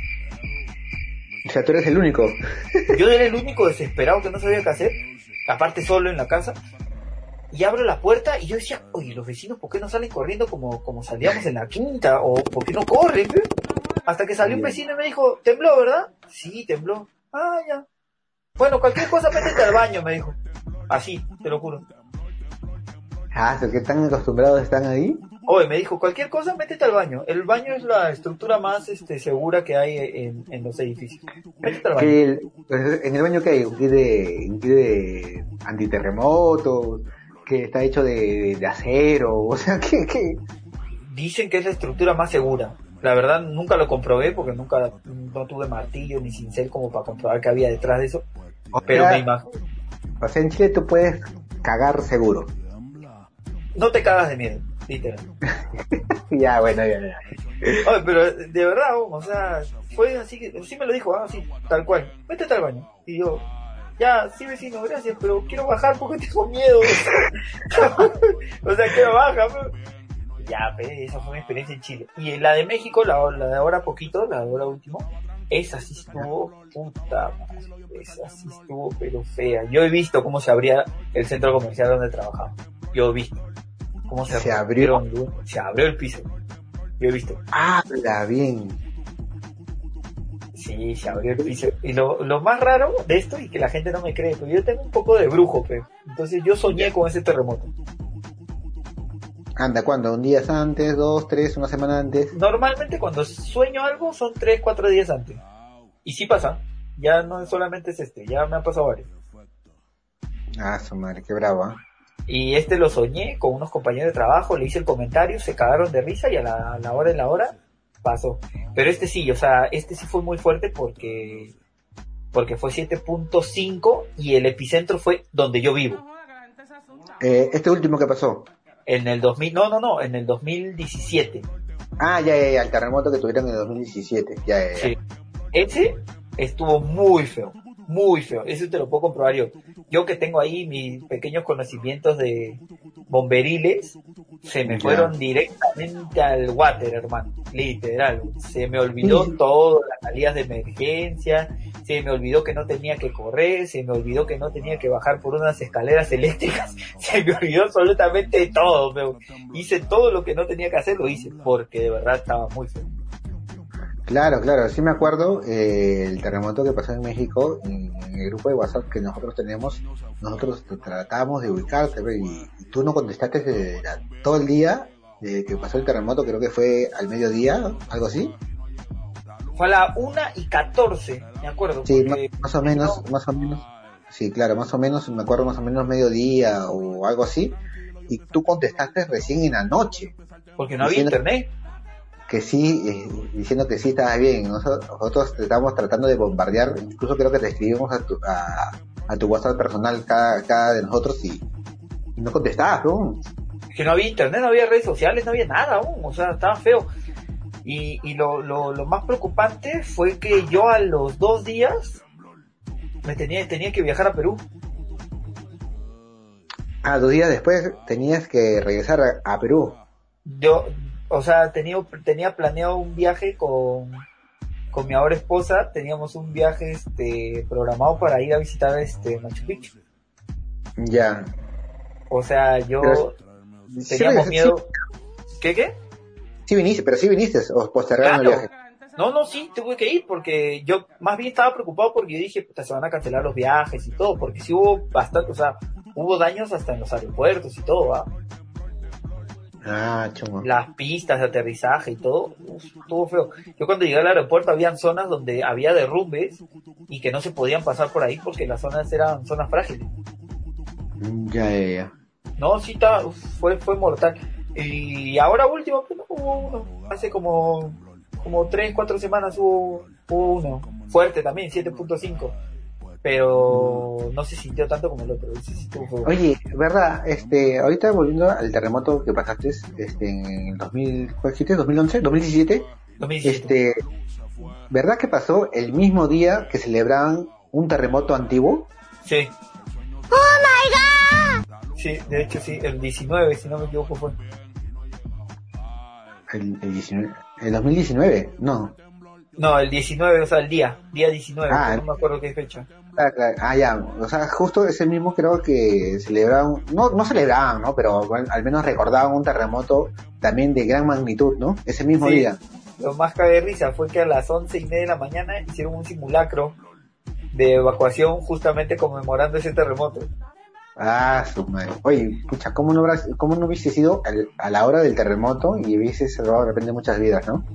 O sea, tú eres el único. Yo era el único desesperado que no sabía qué hacer, aparte solo en la casa. Y abro la puerta y yo decía, oye, los vecinos, ¿por qué no salen corriendo como, como salíamos en la quinta? ¿O por qué no corren? pe?". Hasta que salió un vecino y me dijo, ¿tembló, verdad? Sí, tembló. Ah, ya. Bueno, cualquier cosa métete al baño, me dijo. Así, te lo juro. Ah, ¿so que tan acostumbrados están ahí? Oye, me dijo, cualquier cosa métete al baño. El baño es la estructura más este, segura que hay en, en los edificios. Métete al baño. El- pues, en el baño que hay un kit de, un kit de antiterremotos, que está hecho de, de acero, o sea, que, que dicen que es la estructura más segura. La verdad nunca lo comprobé porque nunca no tuve martillo ni cincel como para comprobar qué había detrás de eso. o Pero sea, me imagino. o sea, en Chile tú puedes cagar seguro. No te cagas de miedo, Ya, bueno, ya, ya. Oye, pero de verdad, o sea, fue así que, sí me lo dijo, ah, así, tal cual. Métete al baño. Y yo, ya, sí vecino, gracias, pero quiero bajar porque tengo miedo. o sea, quiero bajar. pero- Ya, pe, esa fue mi experiencia en Chile. Y en la de México, la, la de ahora poquito, la de ahora último, esa sí estuvo, puta madre, esa sí estuvo, pero fea. Yo he visto cómo se abría el centro comercial donde trabajaba. Yo he visto. Cómo se, Se abrió. Se abrió el piso. Yo he visto. Habla bien. Sí, se abrió el piso. Y lo, lo más raro de esto, y que la gente no me cree, pero yo tengo un poco de brujo, pe. Entonces yo soñé con ese terremoto. Anda, ¿cuándo? ¿Un día antes? ¿Dos, tres, una semana antes? Normalmente cuando sueño algo son 3, 4 días antes. Y sí pasa. Ya no solamente es este, ya me han pasado varios. Ah, su madre, qué bravo. Y este lo soñé con unos compañeros de trabajo, le hice el comentario, se cagaron de risa y a la, a la hora de la hora pasó. Pero este sí, o sea, este sí fue muy fuerte porque porque fue 7.5 y el epicentro fue donde yo vivo. Eh, este último que pasó. En el 2000, no, no, no, en el 2017. Ah, ya, ya, ya, el terremoto que tuvieron en el 2017. Ya, ya, ya. Sí. Ese estuvo muy feo, muy feo. Eso te lo puedo comprobar yo. Yo que tengo ahí mis pequeños conocimientos de bomberiles, se me fueron directamente al water, hermano. Literal. Se me olvidó todo, las salidas de emergencia, se me olvidó que no tenía que correr, se me olvidó que no tenía que bajar por unas escaleras eléctricas, se me olvidó absolutamente todo. feo. Hice todo lo que no tenía que hacer, lo hice, porque de verdad estaba muy feo. Claro, claro, sí me acuerdo eh, el terremoto que pasó en México, en, en el grupo de WhatsApp que nosotros tenemos, nosotros te tratábamos de ubicarte y, y tú no contestaste desde la- todo el día de que pasó el terremoto, creo que fue al mediodía, algo así. Fue a la 1 y 14, me acuerdo. Sí, más o menos, más o menos. Sí, claro, más o menos, me acuerdo más o menos mediodía o algo así. Y tú contestaste recién en la noche, Porque no había internet. Que sí, eh, diciendo que sí estabas bien. Nosotros, nosotros te estábamos tratando de bombardear, incluso creo que te escribimos a tu, a, a tu WhatsApp personal cada, cada de nosotros y, y no contestabas, ¿no? Que no había internet, no había redes sociales, no había nada aún. O sea, estaba feo. Y, y lo, lo, lo más preocupante fue que yo a los dos días me tenía, tenía que viajar a Perú. Ah, dos días después tenías que regresar a, a Perú. Yo, o sea, tenía, tenía planeado un viaje con, con mi ahora esposa. Teníamos un viaje este, programado para ir a visitar este Machu Picchu. Ya. O sea, yo Pero- teníamos sí, miedo. ¿Qué, qué? Sí viniste, pero sí viniste, o postergaron el viaje. No, no, sí, tuve que ir porque yo más bien estaba preocupado porque yo dije, puta, se van a cancelar los viajes y todo, porque sí hubo bastante, o sea, hubo daños hasta en los aeropuertos y todo, ¿va? Ah. Las pistas de aterrizaje y todo, estuvo feo. Yo cuando llegué al aeropuerto habían zonas donde había derrumbes y que no se podían pasar por ahí porque las zonas eran zonas frágiles. Ya, ya, ya. No, sí, está, uf, fue, fue mortal. Y ahora último, pues, no, hubo uno. Hace como, como 3, 4 semanas hubo, hubo uno. Fuerte también, 7.5. Pero no se sintió tanto como el otro. Sí estuvo feo. Oye, verdad, este, ahorita volviendo al terremoto que pasaste, este, en el 2000, ¿cuál dijiste? 2011, 2017, 2017. este, ¿verdad que pasó el mismo día que celebraban un terremoto antiguo? Sí. ¡Oh my god! Sí, de hecho sí, el 19, si no me equivoco, fue. El, el 19, el 2019, no. No, el 19, o sea, el día, día 19, Ah, no me acuerdo qué fecha. Ah, claro. Ah, ya, o sea, justo ese mismo creo que celebraban, no, no celebraban, ¿no? Pero bueno, al menos recordaban un terremoto también de gran magnitud, ¿no? Ese mismo Sí. día. Lo más cabe de risa fue que a las once y media de la mañana hicieron un simulacro de evacuación justamente conmemorando ese terremoto. Ah, su madre. Oye, pucha, ¿cómo no, habrás, cómo no hubiese sido al- a la hora del terremoto y hubiese salvado de repente muchas vidas, ¿no?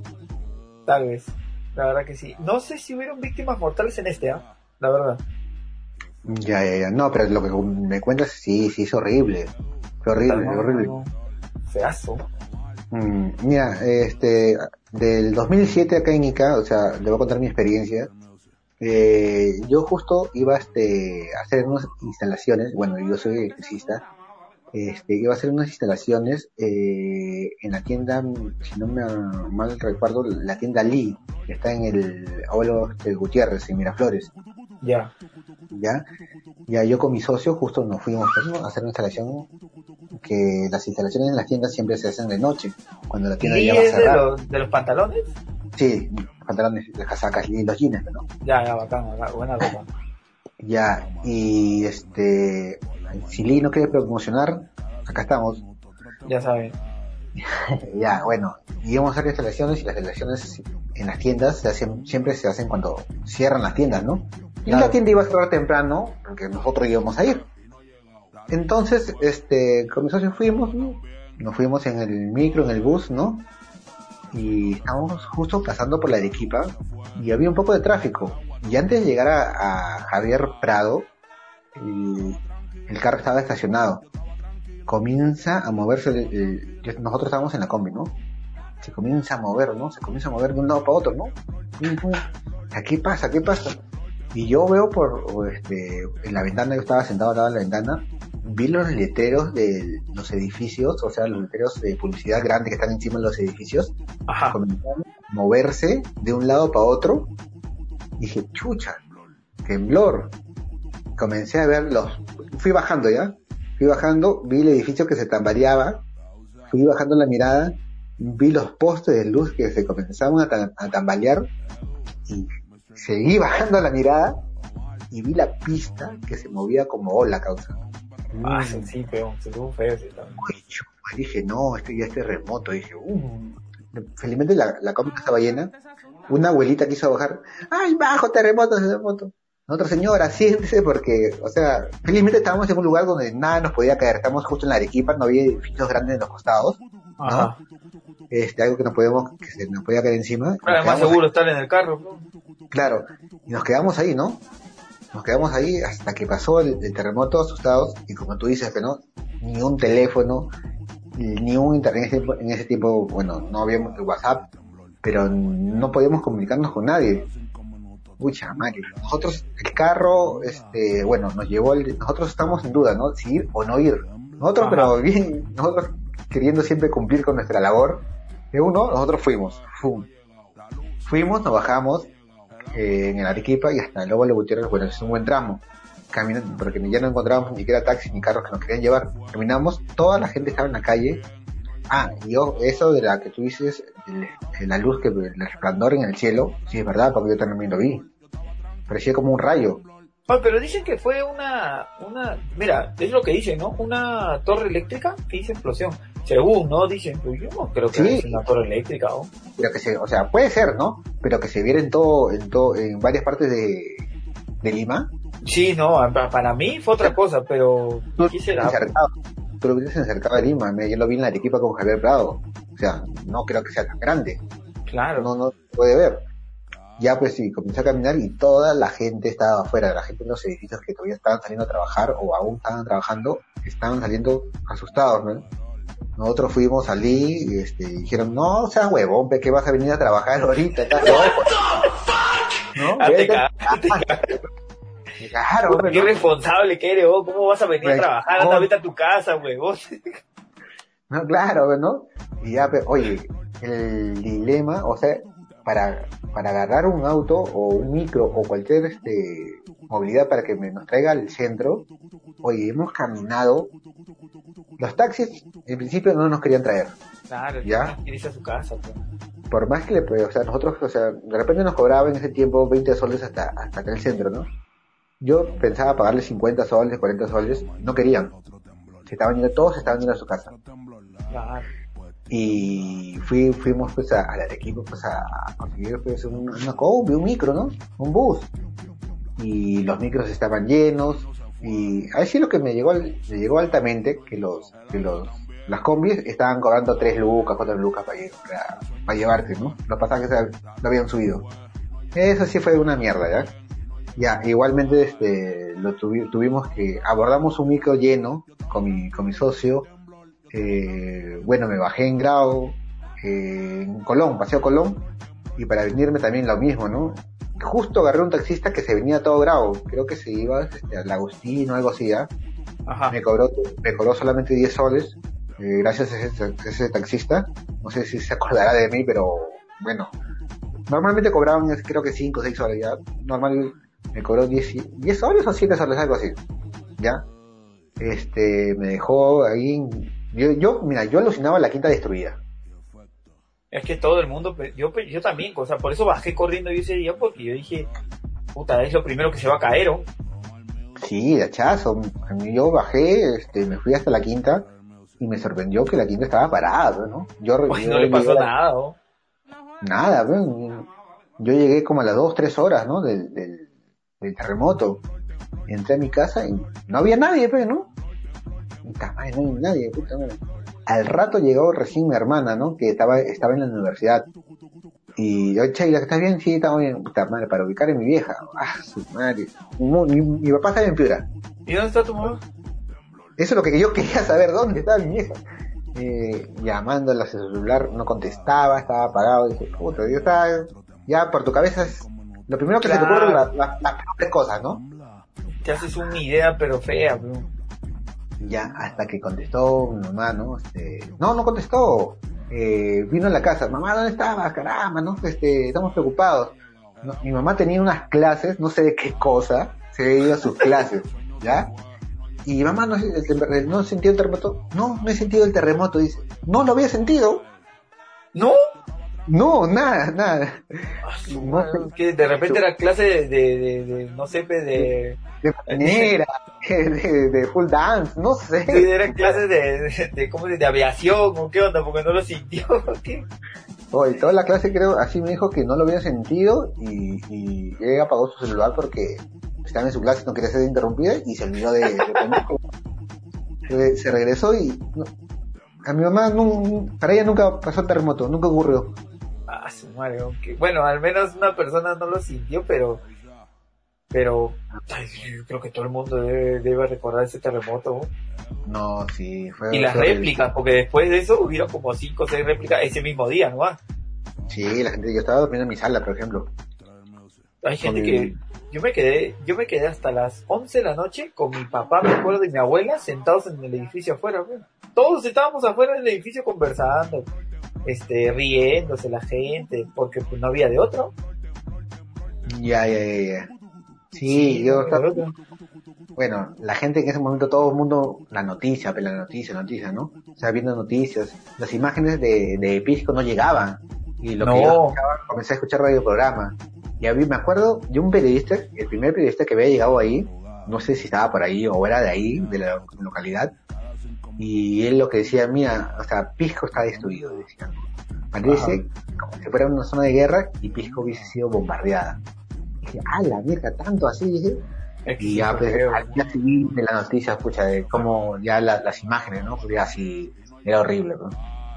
Tal vez. La verdad que sí. No sé si hubieron víctimas mortales en este, ¿ah? La verdad. Ya, ya, ya. No, pero lo que me cuentas, sí, sí, es horrible. Fue horrible, No, horrible. no, Feazo. Mm, mira, este, del 2007 acá en Ica, o sea, le voy a contar mi experiencia. Eh, yo justo iba este, a hacer unas instalaciones, bueno, yo soy electricista, este, iba a hacer unas instalaciones eh, en la tienda, si no me mal recuerdo, la tienda Lee, que está en el Abuelo de Gutiérrez, en Miraflores. Ya. ya ya yo con mi socio justo nos fuimos pues, ¿no? a hacer una instalación que las instalaciones en las tiendas siempre se hacen de noche cuando la tienda ¿Y ya va a es de, cerrar los- de los pantalones? sí pantalones las casacas y los jeans ¿no? Ya, ya, bacán, bacán, buena ropa. ya y este si Lee no quiere promocionar acá estamos Ya saben. ya, bueno, íbamos a hacer instalaciones y las instalaciones en las tiendas se hacen, siempre se hacen cuando cierran las tiendas, ¿no? Y Claro. la tienda iba a cerrar temprano porque nosotros íbamos a ir. Entonces, este, con mis socios fuimos, ¿no? Nos fuimos en el micro, en el bus, ¿no? Y estábamos justo pasando por la Arequipa y había un poco de tráfico. Y antes de llegar a, a Javier Prado, el, el carro estaba estacionado. Comienza a moverse, el- el- yo- nosotros estábamos en la combi, ¿no? Se comienza a mover, ¿no? Se comienza a mover de un lado para otro, ¿no? ¿Qué pasa? ¿Qué pasa? Y yo veo por este, en la ventana, yo estaba sentado al lado de la ventana, vi los letreros de los edificios, o sea, los letreros de publicidad grande que están encima de los edificios, Ajá. comenzaron a moverse de un lado para otro. Dije, chucha, temblor. Comencé a ver los, fui bajando ya, fui bajando, vi el edificio que se tambaleaba, fui bajando la mirada, vi los postes de luz que se comenzaban a, ta- a tambalear y seguí bajando la mirada y vi la pista que se movía como ola causa. Ah, sí, sí, feo. Se tuvo feo chuma, dije, no, esto ya es terremoto. Dije, uh. Felizmente la, la combi estaba llena. Una abuelita quiso bajar. ¡Ay, bajo, terremoto, terremoto! Otra señora, siéntese porque, o sea, felizmente estábamos en un lugar donde nada nos podía caer. Estamos justo en la Arequipa, no había edificios grandes en los costados. Ajá. Este, algo que nos podíamos, que se nos podía caer encima. Claro, es más seguro estar en el carro. claro. Y nos quedamos ahí, ¿no? Nos quedamos ahí hasta que pasó el, el terremoto asustados. Y como tú dices, que no, ni un teléfono, ni un internet en ese, tiempo- en ese tiempo, bueno, no había WhatsApp, pero no podíamos comunicarnos con nadie. Pucha madre, nosotros, el carro, este, bueno, nos llevó el, nosotros estamos en duda, ¿no? Si ir o no ir. Nosotros, Ajá. pero bien, nosotros queriendo siempre cumplir con nuestra labor, de uno, nosotros fuimos, ¡fum! Fuimos, nos bajamos eh, en el Arequipa y hasta luego le Gutiérrez, bueno, es un buen tramo. Caminando, porque ya no encontrábamos ni siquiera taxis ni carros que nos querían llevar. Caminamos, toda la gente estaba en la calle. Ah, y yo, eso de la que tú dices, el- la luz que, el resplandor en el cielo, sí es verdad, porque yo también lo vi. Parecía como un rayo. Ah, pero dicen que fue una, una, mira, es lo que dicen, ¿no? Una torre eléctrica que hizo explosión. Según, ¿no? Dicen, pero yo no creo que Sí. es una torre eléctrica, ¿o? Pero que se, o sea, puede ser, ¿no? Pero que se viera en todo, en todo, en varias partes de, de Lima. Sí, no, pa- para mí fue otra cosa, pero ¿qué será? Tú lo viste encercado de Lima, me- yo lo vi en la Arequipa con Javier Prado. O sea, no creo que sea tan grande. Claro. no, no se puede ver. Ya pues sí, comencé a caminar y toda la gente estaba afuera, la gente en los edificios que todavía estaban saliendo a trabajar o aún estaban trabajando, estaban saliendo asustados, ¿no? Nosotros fuimos, salí y este, dijeron, no seas huevón, que vas a venir a trabajar ahorita, estás loco". ¿No? Claro, Qué irresponsable que eres, vos. ¿Cómo vas a venir a Pues, trabajar? Anda, vete a tu casa, huevón. No, claro, ¿no? Y ya, pero, oye, el dilema, o sea, para, para agarrar un auto o un micro o cualquier este movilidad para que me, nos traiga al centro, oye, hemos caminado. Los taxis, en principio, no nos querían traer. Claro, ¿Ya? ya. irse a su casa, pues. Por más que le, pues, o sea, nosotros, o sea, de repente nos cobraban en ese tiempo 20 soles hasta, hasta acá el centro, ¿no? Yo pensaba pagarle 50 soles, 40 soles, no querían. Se estaban yendo, todos se estaban yendo a su casa. Y fui, fuimos pues a, a la Arequipa pues a, a conseguir pues un- una combi, un micro, ¿no? Un bus. Y los micros estaban llenos y ahí sí lo que me llegó al- me llegó altamente que los que los las combis estaban cobrando 3 lucas, 4 lucas para, para, para llevarte, ¿no? Los pasajes se- lo habían subido. Eso sí fue una mierda, ¿ya? Ya, igualmente este lo tuvi- tuvimos que abordamos un micro lleno con mi con mi socio eh, bueno, me bajé en Grau, eh, en Colón, Paseo Colón, y para venirme también lo mismo, ¿no? Justo agarré un taxista que se venía todo Grau, creo que se iba este, al Agustín o algo así, ¿ah? Ajá. Me cobró, me cobró solamente 10 soles, eh, gracias a ese, a ese taxista, no sé si se acordará de mí, pero bueno, normalmente cobraban creo que 5 o 6 soles, ya, normal, me cobró 10, y- 10 soles o 7 soles, algo así, ¿ya? Este, me dejó ahí, yo, yo, mira, yo alucinaba la quinta destruida. Es que todo el mundo, yo, yo también, o sea, por eso bajé corriendo yo ese día, porque yo dije, puta, es lo primero que se va a caer, ¿o? Sí, hachazo. Yo bajé, este, me fui hasta la quinta y me sorprendió que la quinta estaba parada, ¿no? Yo, Pues yo no le pasó nada, ¿no? Nada, pues, yo llegué como a las dos, tres horas, ¿no? Del, del, del terremoto. Entré a mi casa y no había nadie, pues, ¿no? Puta madre, no había nadie, puta madre. Al rato llegó recién mi hermana, ¿no? Que estaba, estaba en la universidad. Y yo, Sheila, ¿estás bien? Sí, estamos bien. Puta madre, para ubicar a mi vieja. Ah, su madre. Mi, mi- papá estaba en Piura. ¿Y dónde está tu mamá? Eso es lo que yo quería saber, ¿dónde estaba mi vieja? Eh, llamándola a su celular, no contestaba, estaba apagado. Dije, puta, yo estaba, ya por tu cabeza es, lo primero que se te Claro. ocurre la- la- las peores cosas, ¿no? Te haces una idea, pero fea, bro. Ya, hasta que contestó mi mamá, ¿no? Este, no, no contestó. Eh, vino a la casa, mamá, ¿dónde estabas? Caramba, ¿no? Este, estamos preocupados. No, mi mamá tenía unas clases, no sé de qué cosa, se ido a sus clases, ¿ya? Y mamá, ¿no, el ¿no sentido el terremoto? No, no he sentido el terremoto, dice. No lo había sentido. ¿No? No, nada, nada. No. Que de repente era clase de, de, de- no sé, de... De manera, de, de full dance, no sé. Sí, era clase de, de, de, ¿cómo de aviación o qué onda, porque no lo sintió. ¿qué? Oye, toda la clase creo, así me dijo que no lo había sentido y, y ella apagó su celular porque estaba en su clase no quería ser interrumpida y se olvidó de. Se- regresó y no, a mi mamá, para ella nunca pasó el terremoto, nunca ocurrió. Ah, su madre, aunque- bueno, al menos una persona no lo sintió, pero, pero, yo creo que todo el mundo debe, debe recordar ese terremoto. ¿no? Sí, fue. Y las réplicas, porque después de eso hubieron como cinco o seis réplicas ese mismo día, ¿no? Sí, la gente, yo estaba durmiendo en mi sala, por ejemplo. Hay gente que, yo me quedé, yo me quedé hasta las 11 de la noche con mi papá, me acuerdo, y mi abuela sentados en el edificio afuera, güey. Todos estábamos afuera del edificio conversando, este, riéndose la gente, porque pues no había de otro. Ya, ya, ya, ya. Sí, yo otro. bueno, la gente en ese momento, todo el mundo, la noticia, pero la noticia, noticia, ¿no? O sea, viendo noticias, las imágenes de, de Pisco no llegaban. Y lo No. que yo escuchaba, comencé a escuchar radioprograma. Y a mí me acuerdo de un periodista, el primer periodista que había llegado ahí, no sé si estaba por ahí o era de ahí, de la localidad, y él lo que decía, mira, o sea, Pisco está destruido, decía. Parece como si fuera una zona de guerra y Pisco hubiese sido bombardeada. Y dije, ah, la mierda, tanto así, dije. Y ya, pues, al día siguiente la noticia, escucha, de cómo ya la- las imágenes, ¿no? Pues ya así, era horrible, ¿no?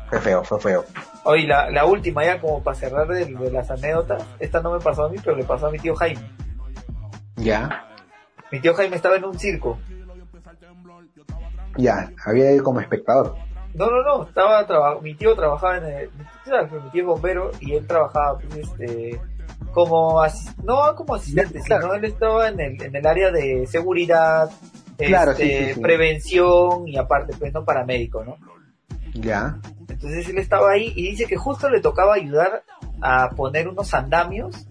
Fue feo, fue feo. Oye, la, la última ya como para cerrar de, de las anécdotas, esta no me pasó a mí, pero le pasó a mi tío Jaime. Ya, Mi tío Jaime estaba en un circo. Ya, había ido como espectador. No, no, no, estaba mi tío trabajaba en el, mi tío, es bombero y él trabajaba pues, este como no como asistente, Claro. sino él estaba en el, en el área de seguridad, Claro, este, sí, sí, sí. prevención y aparte pues no paramédico, ¿no? Ya, Entonces él estaba ahí y dice que justo le tocaba ayudar a poner unos andamios,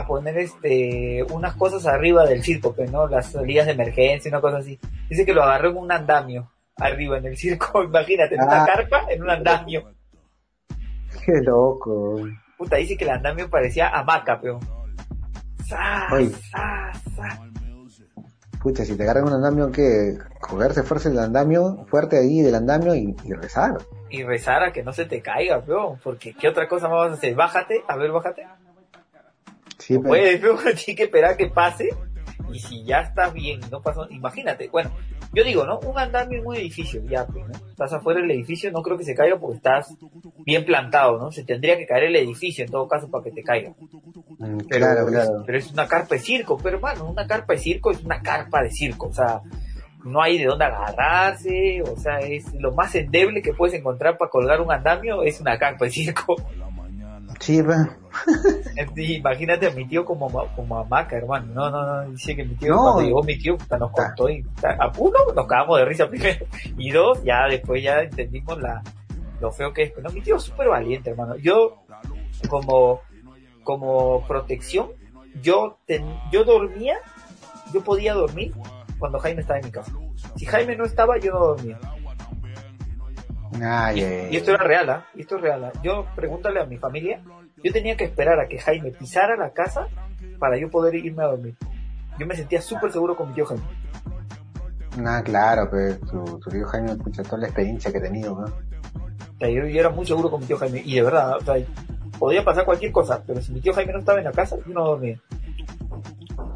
a poner este unas cosas arriba del circo, pues, ¿no? Las salidas de emergencia, una cosa así. Dice que lo agarró en un andamio arriba en el circo, imagínate, en una Ah. carpa, en un andamio. qué loco. Puta, dice que el andamio parecía hamaca, peón. ¡Zas, Oye. zas, zas! Pucha, si te agarran un andamio, que cogerse fuerza el andamio, fuerte ahí del andamio y, y rezar. Y rezar a que no se te caiga, peón, porque ¿qué otra cosa más vas a hacer? Bájate, a ver, bájate. Sí, pero- puedes, tienes que esperar que pase. Y si ya estás bien no pasó, imagínate, bueno, yo digo, ¿no? Un andamio en un edificio, ya, pues, ¿no? Estás afuera del edificio, no creo que se caiga porque estás bien plantado, ¿no? Se tendría que caer el edificio en todo caso para que te caiga. Mm, Pero, claro, claro. pero es una carpa de circo, pero hermano, una carpa de circo es una carpa de circo, o sea, no hay de dónde agarrarse, o sea, es lo más endeble que puedes encontrar para colgar un andamio es una carpa de circo. Sí. Entonces, Imagínate a mi tío como, como hamaca, hermano. No, no, no, dice que mi tío, No. cuando llegó mi tío, puta, nos contó y a uno nos cagamos de risa primero, y dos, ya después ya entendimos la, lo feo que es. Pero no, mi tío es súper valiente, hermano. Yo, como, como protección, yo, ten- yo dormía, yo podía dormir cuando Jaime estaba en mi casa. Si Jaime no estaba, yo no dormía. Ay, ay, Y esto era real, ¿ah? Y esto es real. ¿ah? Yo, pregúntale a mi familia, yo tenía que esperar a que Jaime pisara la casa para yo poder irme a dormir. Yo me sentía súper seguro con mi tío Jaime. Nah, claro, pero tu, tu tío Jaime escucha toda la experiencia que ha tenido, ¿no? O sea, yo, yo era muy seguro con mi tío Jaime, y de verdad, o sea, podía pasar cualquier cosa, pero si mi tío Jaime no estaba en la casa, yo no dormía.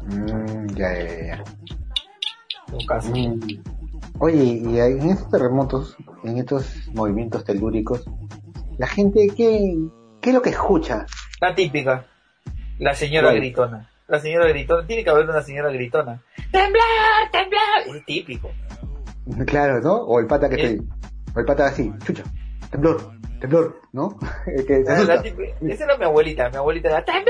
Mm, ya, ya, ya. En casa. Mm. Oye, y en estos terremotos, en estos movimientos telúricos, la gente, ¿qué, qué es lo que escucha? La típica, la señora gritona. La señora gritona, tiene que haber una señora gritona. ¡Temblar, temblar! Es típico. Claro, ¿no? O el pata que Sí. estoy, o el pata así, chucha, temblor, temblor, ¿no? El que se La- asusta. la típica- esa era mi abuelita, mi abuelita era temblar,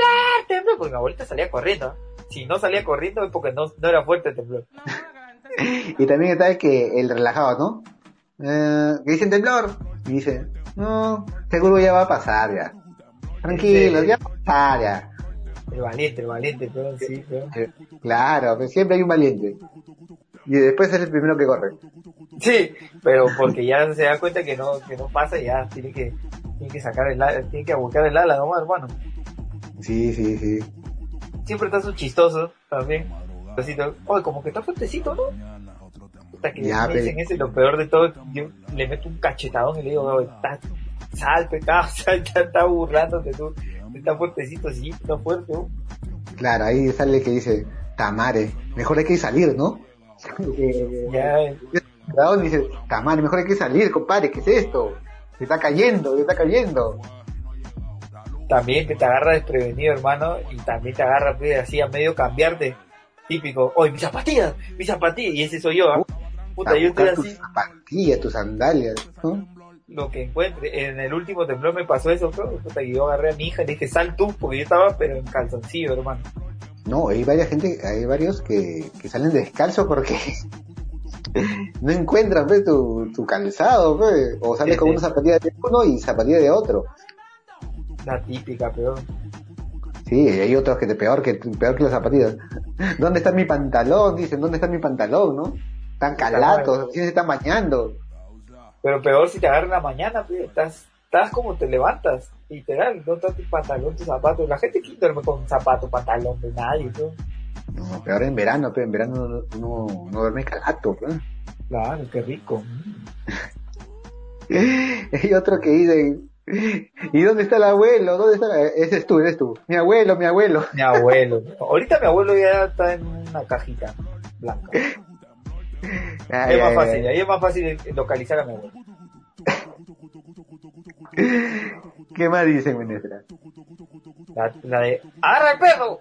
temblar, porque mi abuelita salía corriendo. Si no salía corriendo es porque no, no era fuerte el temblor. Y también está el que, el relajado, ¿no? Eh, dicen temblor, y dice, no, seguro ya va a pasar ya. Tranquilo, Sí. ya va a pasar ya. El valiente, el valiente, pero sí, pero... Eh, Claro, pues siempre hay un valiente. Y después es el primero que corre. Sí, pero porque ya se da cuenta que no, que no pasa ya tiene que, tiene que sacar el ala, tiene que abocar el ala nomás, hermano. Sí, sí, sí. Siempre está su chistoso también. Así, como que está fuertecito, ¿no? Hasta que Ya, me dicen eso lo peor de todo, yo le meto un cachetadón y le digo, "Oye, está, sal, pecado, sal, ya está burlándote tú. Está fuertecito, sí, está fuerte, ¿no? Claro, ahí sale que dice, Tamare, mejor hay que salir, ¿no? Eh, Ya, Dragón dice, Tamare, mejor hay que salir, compadre, ¿qué es esto? Se está cayendo, se está cayendo. también que te agarra desprevenido, hermano, y también te agarra pues, así a medio cambiarte. Típico, oye, mis zapatillas, mis zapatillas, y ese soy yo, ¿ah? Puta, yo estoy buscar tus así, zapatillas, tus sandalias, ¿no? lo que encuentre. En el último temblor me pasó eso, puta, que yo agarré a mi hija y le dije, sal tú, porque yo estaba, pero en calzoncillo, hermano. No, hay varias gente, hay varios que, que salen descalzos porque no encuentran pues, tu, tu calzado, pues. o sales Sí, con sí. una zapatilla de uno y zapatilla de otro. La típica, pero Sí, hay otros que te peor que peor que las zapatillas. ¿Dónde está mi pantalón? Dicen, ¿dónde está mi pantalón, no? Están calatos, ¿quién se están bañando? Pero peor si te agarran la mañana, pues, estás, estás como te levantas, literal, no está tu pantalón, tus zapatos. La gente que duerme con zapato, pantalón de nadie, ¿no? No, peor en verano, pero en verano no, no, no duerme calato, pues. Claro, qué rico. Hay otro que dice, ¿y dónde está el abuelo? ¿Dónde está la-?" Ese es tú, eres tú. Mi abuelo, mi abuelo. Mi abuelo. Ahorita mi abuelo ya está en una cajita blanca. Ay, es más fácil, ahí es más fácil localizar a mi abuelo. ¿Qué más dicen, Menestra? La, la de, ¡agarra el perro!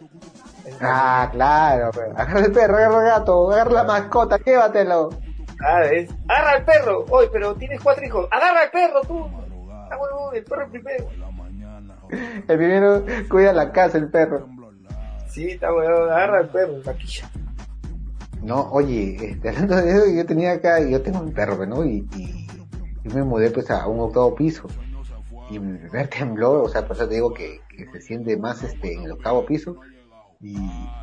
Ah, claro, agarra el perro, agarra el gato, agarra la mascota, llévatelo. Ah, es, ¡agarra el perro! Oye, pero tienes cuatro hijos, ¡agarra el perro tú! El perro primero. El primero cuida la casa, el perro. Sí, está bueno, agarra el perro, maquilla. No, oye, este, hablando de eso, yo tenía acá, yo tengo un perro, ¿no? Y, y me mudé pues a un octavo piso. Y mi primer temblor, o sea, por eso te digo que, que se siente más este en el octavo piso. Y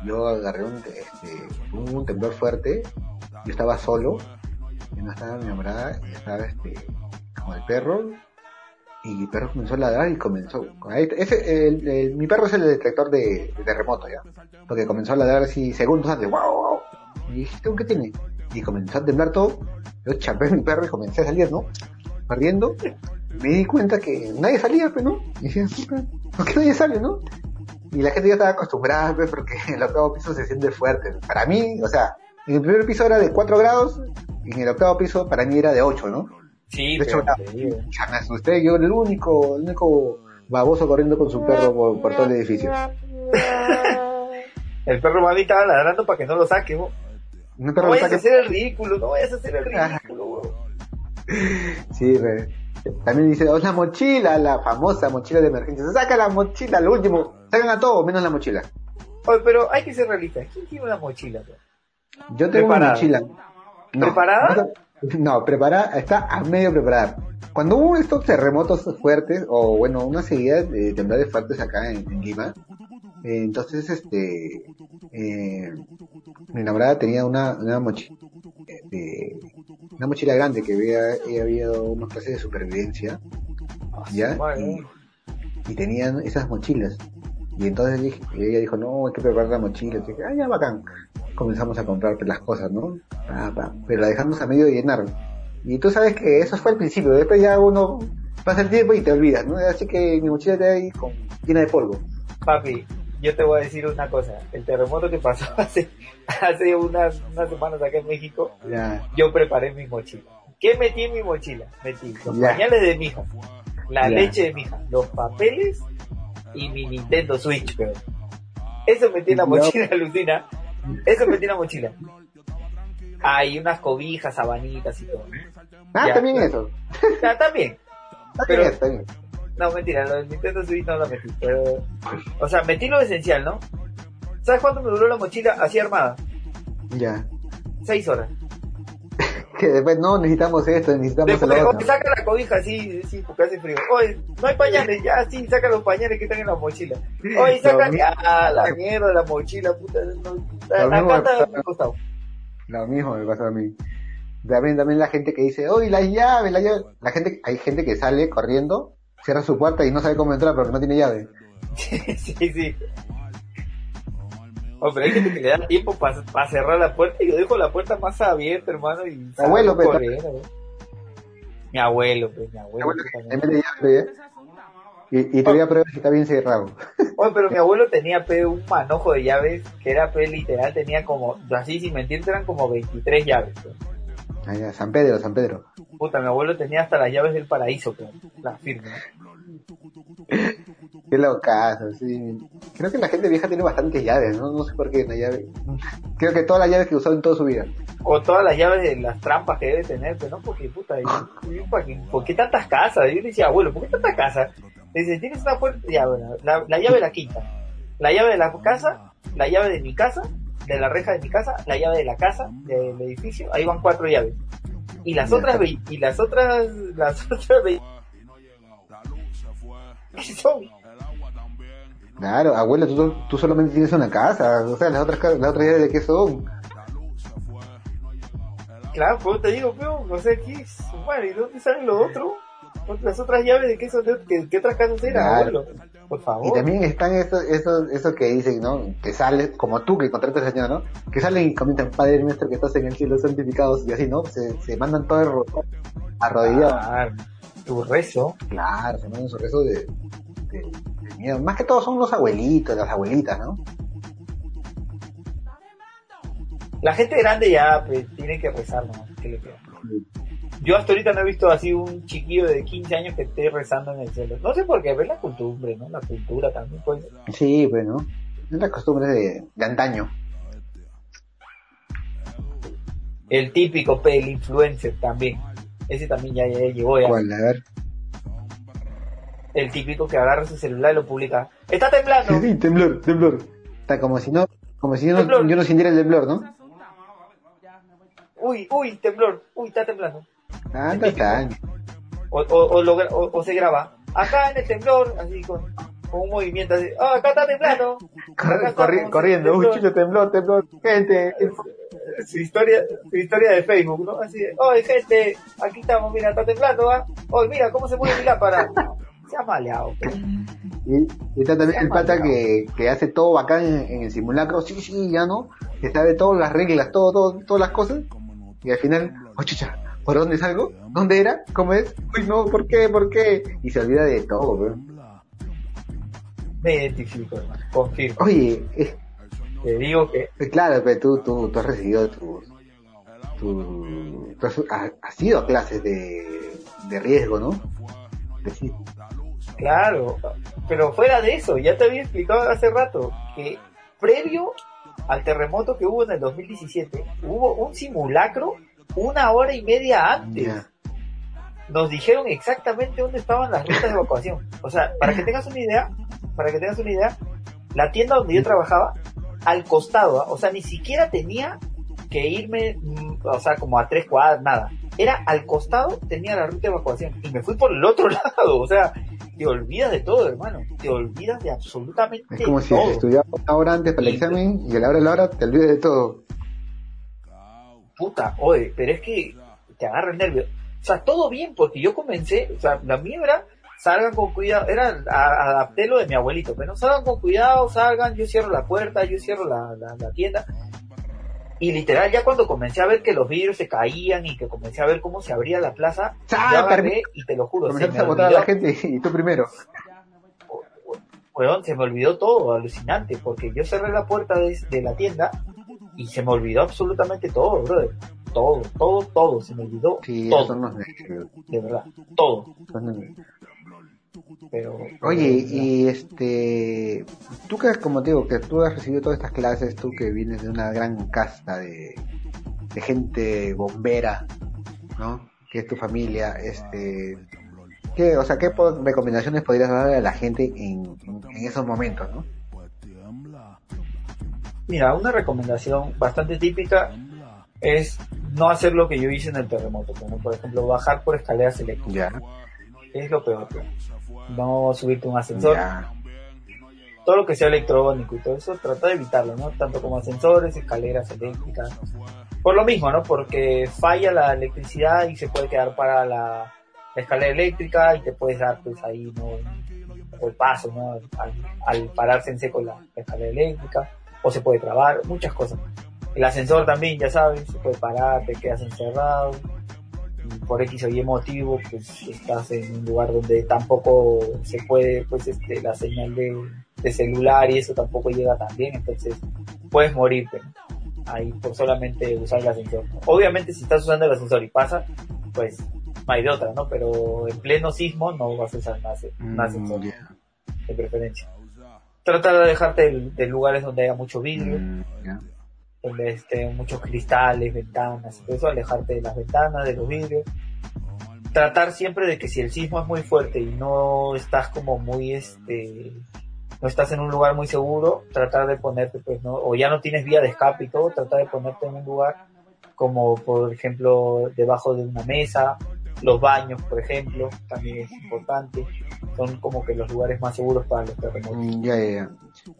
yo agarré un, este, un, un temblor fuerte. Yo estaba solo, y no estaba mi enamorada, y estaba este, con el perro. Y el perro comenzó a ladrar y comenzó. Ese, el- el- mi perro es el detector de, de terremoto ya. Porque comenzó a ladrar así segundos antes. ¡Wow! wow! Y dije, ¿tú qué tiene? Y comenzó a temblar todo. Yo chapé a mi perro y comencé a salir, ¿no? Corriendo. Me di cuenta que nadie salía, pues, ¿no? Y "Puta, ¿por qué nadie sale, no? Y la gente ya estaba acostumbrada, pues, porque el octavo piso se siente fuerte. Para mí, o sea, en el primer piso era de 4 grados, y en el octavo piso para mí era de 8, ¿no? Sí, De hecho, me asusté, yo el único, el único baboso corriendo con su perro por, por todo el edificio. El perro mami estaba ladrando para que no lo saque. Un No perro vayas a que- hacer el ridículo, no vayas a hacer el ridículo, vos. Sí, re. También dice, oh, la mochila, la famosa mochila de emergencia. Saca la mochila, lo último. Sacan a todo, menos la mochila. Oye, pero hay que ser realistas. ¿Quién tiene una mochila? bro? Yo tengo una Preparada. mochila. No, ¿Preparada? No, no, preparada, está a medio preparada. Cuando hubo estos terremotos fuertes, o bueno, una seguida de temblores fuertes acá en, en Lima, eh, entonces este, eh, mi enamorada tenía una, una mochila, una mochila grande que había, ella había dado unas clases de supervivencia, ¿ya? Madre Y, mía. y tenían esas mochilas. Y entonces dije- ella dijo, no, hay que preparar la mochila. Y dije, ah, ya, bacán. comenzamos a comprar las cosas, ¿no? Pa, pa, pero la dejamos a medio de llenar. Y tú sabes que eso fue el principio, después ya uno pasa el tiempo y te olvidas, ¿no? Así que mi mochila está ahí con, llena de polvo. Papi, yo te voy a decir una cosa. El terremoto que pasó hace, hace unas, unas semanas acá en México, Ya. yo preparé mi mochila. ¿Qué metí en mi mochila? Metí los Ya. pañales de mi hija, la Ya. leche de mi hija, los papeles y mi Nintendo Switch, pero Eso metí en la No. mochila, Lucina. Eso metí en la mochila. Hay unas cobijas, sabanitas y todo. Ah, Ya, también eso. Ya, también. Está Pero- bien, está bien. No, mentira, lo del Nintendo Switch no lo metí. Pero, o sea, metí lo esencial, ¿no? ¿Sabes cuánto me duró la mochila así armada? Ya. Seis horas. Que después no necesitamos esto, necesitamos Después, oye, otro. saca la cobija sí, porque hace frío. Oye, no hay pañales, ya, sí, saca los pañales que están en la mochila. Oye, saca, Lo ah, la mierda de la mochila, puta. No, la, la carta me costado. Lo mismo me pasa a mí. También, también la gente que dice, oye, la llave, la llave. La gente, hay gente que sale corriendo, cierra su puerta y no sabe cómo entrar porque no tiene llave. sí, sí. Oh, pero hay gente que le da tiempo para cerrar la puerta y yo dejo la puerta más abierta, hermano, y salgo abuelo, pero- ¿no? Mi abuelo, pues, mi abuelo. Pues, llave, ¿eh? Y, y te voy a probar si está bien cerrado. Oye, pero mi abuelo tenía pe, un manojo de llaves que era pe, literal, tenía como, así sin mentirte, eran como 23 llaves. pues. Ah, ya, San Pedro, San Pedro. Puta, mi abuelo tenía hasta las llaves del paraíso, pues, las firmes. Qué locazo, sí. Creo que la gente vieja tiene bastantes llaves, ¿no? No sé por qué una llave. Creo que todas las llaves que usó en toda su vida. O todas las llaves de las trampas que debe tener, pero no, porque puta, y- y ¿para qué, ¿por qué tantas casas? Yo le decía, abuelo, ¿por qué tantas casas? Dice, tienes una puerta, ya, bueno, la, la llave de la quinta, la llave de la casa, la llave de mi casa, de la reja de mi casa, la llave de la casa, del edificio, ahí van cuatro llaves. Y las otras, y las otras, las otras, ve- ¿qué son? Claro, abuelo, tú, tú solamente tienes una casa. O sea, las otras, las otras llaves de qué son. Claro, pues te digo, pero, o sea, ¿qué es? Bueno, ¿y dónde salen los otros? Las otras llaves de qué son, de qué, qué otras casas eran, Claro. abuelo? Por favor. Y también están esos, esos, esos que dicen, ¿no? Que salen, como tú que contratas al Señor, ¿no? Que salen y comentan, Padre nuestro que estás en el cielo, santificados, y así, ¿no? Se, se mandan todo arro- arrodillados. Ah, tu rezo. Claro, se mandan su rezo de, de, de miedo. Más que todo son los abuelitos, las abuelitas, ¿no? La gente grande ya pues, tiene que rezar, ¿no? ¿Qué le queda? Yo hasta ahorita no he visto así un chiquillo de 15 años que esté rezando en el cielo. No sé por qué, es la costumbre, ¿no? La cultura también, pues. Sí, bueno. Es la costumbre de, de antaño. El típico pel influencer también. Ese también ya, ya llegó ya. ¿Cuál? A ver. El típico que agarra su celular y lo publica. ¡Está temblando! Sí, temblor, temblor. Está como si no, como si yo no, Temblor. yo no sintiera el temblor, ¿no? Uy, uy, temblor. Uy, está temblando. Ah, está. O, o, o, o- o se graba. Acá en el temblor, así con, con un movimiento así. ¡Ah, acá está temblando! Corri- como corriendo, uy, temblor. chulo, temblor, temblor. Gente, su historia, su historia de Facebook, ¿no? Así de, oye gente, aquí estamos, mira, está temblando, ¿ah? Oye, mira, cómo se mueve mi lámpara. Se ha maleado. Y, y está también el pata que, que hace todo bacán en, en el simulacro, sí, sí, ya no, que sabe todas las reglas, todo, todo, todas las cosas, y al final, oh chucha, ¿por dónde salgo? ¿Dónde era? ¿Cómo es? Uy, no, ¿por qué? ¿Por qué? Y se olvida de todo, weón. Me identifico, hermano, confirmo. Oye, eh, Te digo que, claro, pero tú, tú, tú has recibido tu, tu, tú has, has- ido a clases de, de riesgo, ¿no? De claro, pero fuera de eso, ya te había explicado hace rato que previo al terremoto que hubo en el 2017, hubo un simulacro una hora y media antes. Ya. nos dijeron exactamente dónde estaban las rutas de evacuación. O sea, para que tengas una idea, para que tengas una idea, la tienda donde yo trabajaba, al costado, ¿ah? o sea, ni siquiera tenía que irme, mm, o sea, como a tres cuadras, nada. Era al costado, tenía la ruta de evacuación. Y me fui por el otro lado, o sea, te olvidas de todo, hermano. Te olvidas de absolutamente Es como si estudiabas una hora antes para el examen y a la hora de la hora te olvides de todo. puta, oye, pero es que te agarra el nervio. O sea, todo bien, porque yo comencé, o sea, la mía era, salgan con cuidado, era, adapté lo de mi abuelito, pero salgan con cuidado, salgan, yo cierro la puerta, yo cierro la, la, la tienda. Y literal, ya cuando comencé a ver que los vidrios se caían y que comencé a ver cómo se abría la plaza, ¡Ah, yo agarré y te lo juro, se me a botar a la olvidó, gente y tú primero. weón, se me olvidó todo, alucinante, porque yo cerré la puerta de, de la tienda y se me olvidó absolutamente todo, brother. Todo, todo, todo, se me olvidó Sí, todo, de verdad, todo. Pero, Oye, y este, tú que, como te digo, que tú has recibido todas estas clases, tú que vienes de una gran casta de, de gente bombera, ¿no? Que es tu familia, este, ¿qué, o sea, qué po- recomendaciones podrías darle a la gente en, en, en esos momentos, no? Mira, una recomendación bastante típica es no hacer lo que yo hice en el terremoto, como por ejemplo bajar por escaleras eléctricas. Ya, Es lo peor. No subirte un ascensor. ya, Todo lo que sea electrónico y todo eso, trata de evitarlo, ¿no? Tanto como ascensores, escaleras eléctricas. Por lo mismo, ¿no? Porque falla la electricidad y se puede quedar para la, la escalera eléctrica y te puedes dar pues ahí, ¿no? El paso, ¿no? Al, al pararse en seco la, la escalera eléctrica. O se puede trabar, muchas cosas. El ascensor también, ya sabes, se puede parar, te quedas encerrado. Por X o Y motivo, pues estás en un lugar donde tampoco se puede, pues este, la señal de, de celular y eso tampoco llega tan bien, entonces puedes morirte ahí por solamente usar el ascensor. Obviamente si estás usando el ascensor y pasa, pues no hay de otra, ¿no? Pero en pleno sismo no vas a usar un ascensor Mm, de preferencia. Trata de dejarte de, de lugares donde haya mucho vidrio, mm. Donde muchos cristales, ventanas, eso, alejarte de las ventanas, de los vidrios. Tratar siempre de que si el sismo es muy fuerte y no estás como muy, este, no estás en un lugar muy seguro, tratar de ponerte, pues, no, o ya no tienes vía de escape y todo, tratar de ponerte en un lugar como, por ejemplo, debajo de una mesa, los baños, por ejemplo, también es importante. Son como que los lugares más seguros para los terremotos. Mm, Ya, ya, ya.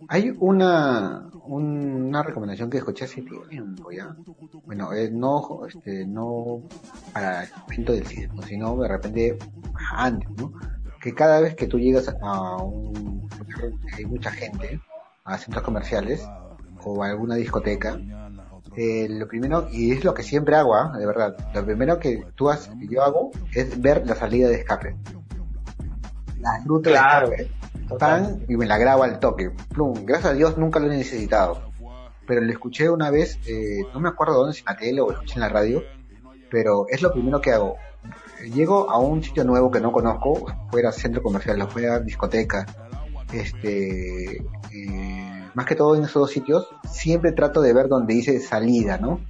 Hay una, un- una recomendación que escuché hace tiempo ya. Bueno, eh, no, este, no para el momento del sismo, sino de repente antes, ¿no? Que cada vez que tú llegas a un lugar hay mucha gente, a centros comerciales o a alguna discoteca, eh, lo primero, y es lo que siempre hago, ¿ah? de verdad, lo primero que tú has, que yo hago es ver la salida de escape. La ruta Claro, de escape. Pan y me la grabo al toque. Plum. Gracias a Dios nunca lo he necesitado. Pero lo escuché una vez, eh, no me acuerdo dónde, si en la tele o lo escuché en la radio, pero es lo primero que hago. Llego a un sitio nuevo que no conozco, fuera centro comercial, fuera discoteca, este, eh, más que todo en esos dos sitios, siempre trato de ver donde dice salida, ¿no?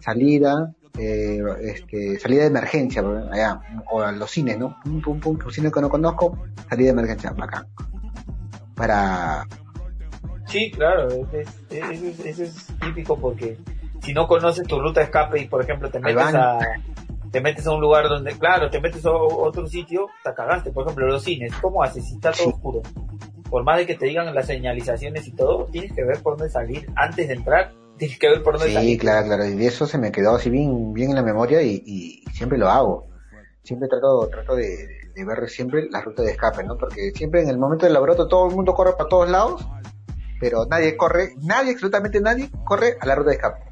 Salida, eh, este, salida de emergencia, allá, o a los cines, ¿no? Pum, pum, pum, un cine que no conozco, salida de emergencia, acá. Para, Sí, claro, es- es- eso es, típico porque si no conoces tu ruta de escape y por ejemplo te metes a te metes a un lugar donde, claro, te metes a otro sitio, te cagaste, por ejemplo, los cines, ¿cómo haces si está todo Sí. oscuro? Por más de que te digan las señalizaciones y todo, tienes que ver por dónde salir antes de entrar, tienes que ver por dónde Sí, salir. claro, claro, y eso se me quedó así bien, bien en la memoria y, y siempre lo hago. Siempre trato, trato de, de ver siempre la ruta de escape, ¿no? Porque siempre en el momento del alboroto todo el mundo corre para todos lados, pero nadie corre, nadie, absolutamente nadie corre a la ruta de escape.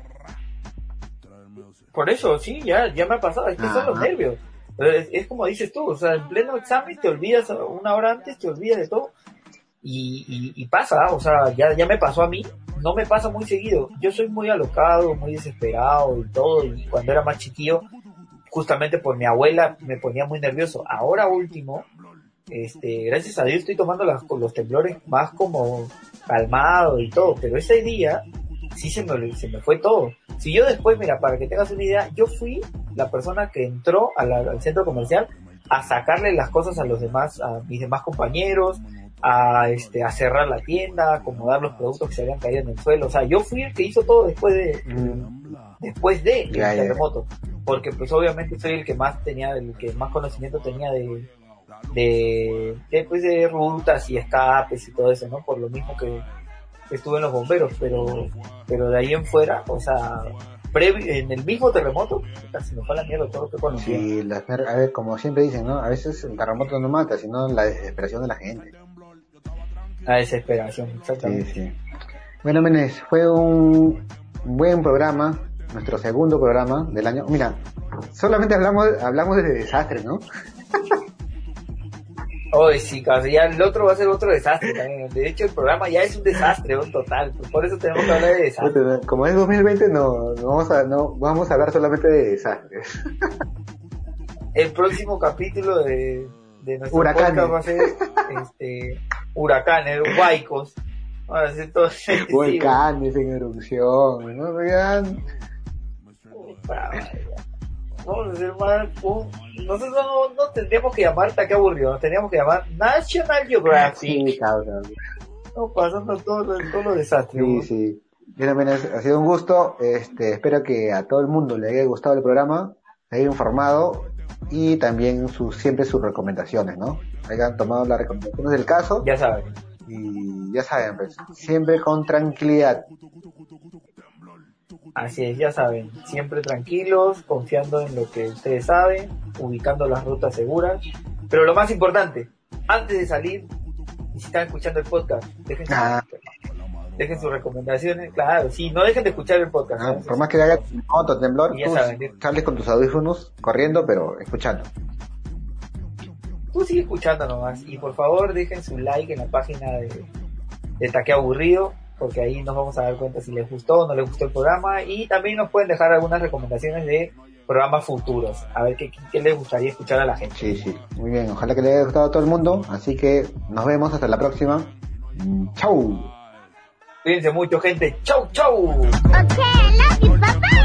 Por eso, sí, ya, ya me ha pasado, es que son los nervios. Es, es como dices tú, o sea, en pleno examen te olvidas una hora antes, te olvidas de todo. Y, y, y pasa, o sea, ya, ya me pasó a mí, no me pasa muy seguido. Yo soy muy alocado, muy desesperado y todo, y cuando era más chiquillo, justamente por mi abuela me ponía muy nervioso. Ahora último, este, gracias a Dios estoy tomando las, los temblores más como calmado y todo, pero ese día sí se me, se me fue todo. Si yo después, mira, para que tengas una idea, yo fui la persona que entró al centro comercial a sacarle las cosas a los demás, a mis demás compañeros, a este, a cerrar la tienda, a acomodar los productos que se habían caído en el suelo. O sea, yo fui el que hizo todo después de, después de el terremoto. Porque pues obviamente soy el que más tenía, el que más conocimiento tenía de, de, de, pues, de rutas y escapes y todo eso, ¿no? Por lo mismo que estuve en los bomberos, pero, pero de ahí en fuera, o sea, previ- en el mismo terremoto, se me fue la mierda todo lo que conocía. Sí, las a ver, como siempre dicen, ¿no? A veces el terremoto no mata, sino la desesperación de la gente. La desesperación, Sí, exactamente. sí. Bueno, Menes, fue un, buen programa, nuestro segundo programa del año. Mira, solamente hablamos, hablamos de desastre, ¿no? Oye, sí, casi ya el otro va a ser otro desastre también. De hecho, el programa ya es un desastre, un total. Por eso tenemos que hablar de desastre. Como es 2020, no, no vamos a, no vamos a hablar solamente de desastres. El próximo capítulo de, de nuestro Huracanes. podcast va a ser este, huracanes, huaicos. Todo Volcanes en erupción, ¿no? Vean. Vamos a hacer más un- Nosotros no, no tendríamos que llamar, está que aburrido, nos tendríamos que llamar National Geographic. Sí. No, pasando todos los todo desastres. Sí, sí. Bien, bien, es- ha sido un gusto. Este, espero que a todo el mundo le haya gustado el programa, se haya informado y también sus, siempre sus recomendaciones, ¿no? Hayan tomado las recomendaciones del caso Ya saben. y ya saben, pues, siempre con tranquilidad. Así es, ya saben, siempre tranquilos, confiando en lo que ustedes saben, ubicando las rutas seguras. Pero lo más importante, antes de salir, y si están escuchando el podcast, dejen, Ah. Dejen sus recomendaciones. Claro, sí, no dejen de escuchar el podcast. ¿no? Por más que haya moto, temblor, tú sales con tus audífonos corriendo, pero escuchando. Tú sigue escuchando nomás. Y por favor, dejen su like en la página de, de Taque Aburrido, porque ahí nos vamos a dar cuenta si les gustó o no les gustó el programa. Y también nos pueden dejar algunas recomendaciones de programas futuros. A ver qué, qué les gustaría escuchar a la gente. Sí, sí. Muy bien, ojalá que le haya gustado a todo el mundo. Así que nos vemos hasta la próxima. Mm, Chau. Cuídense mucho, gente. Chau, chau. Okay, I love you. Bye bye.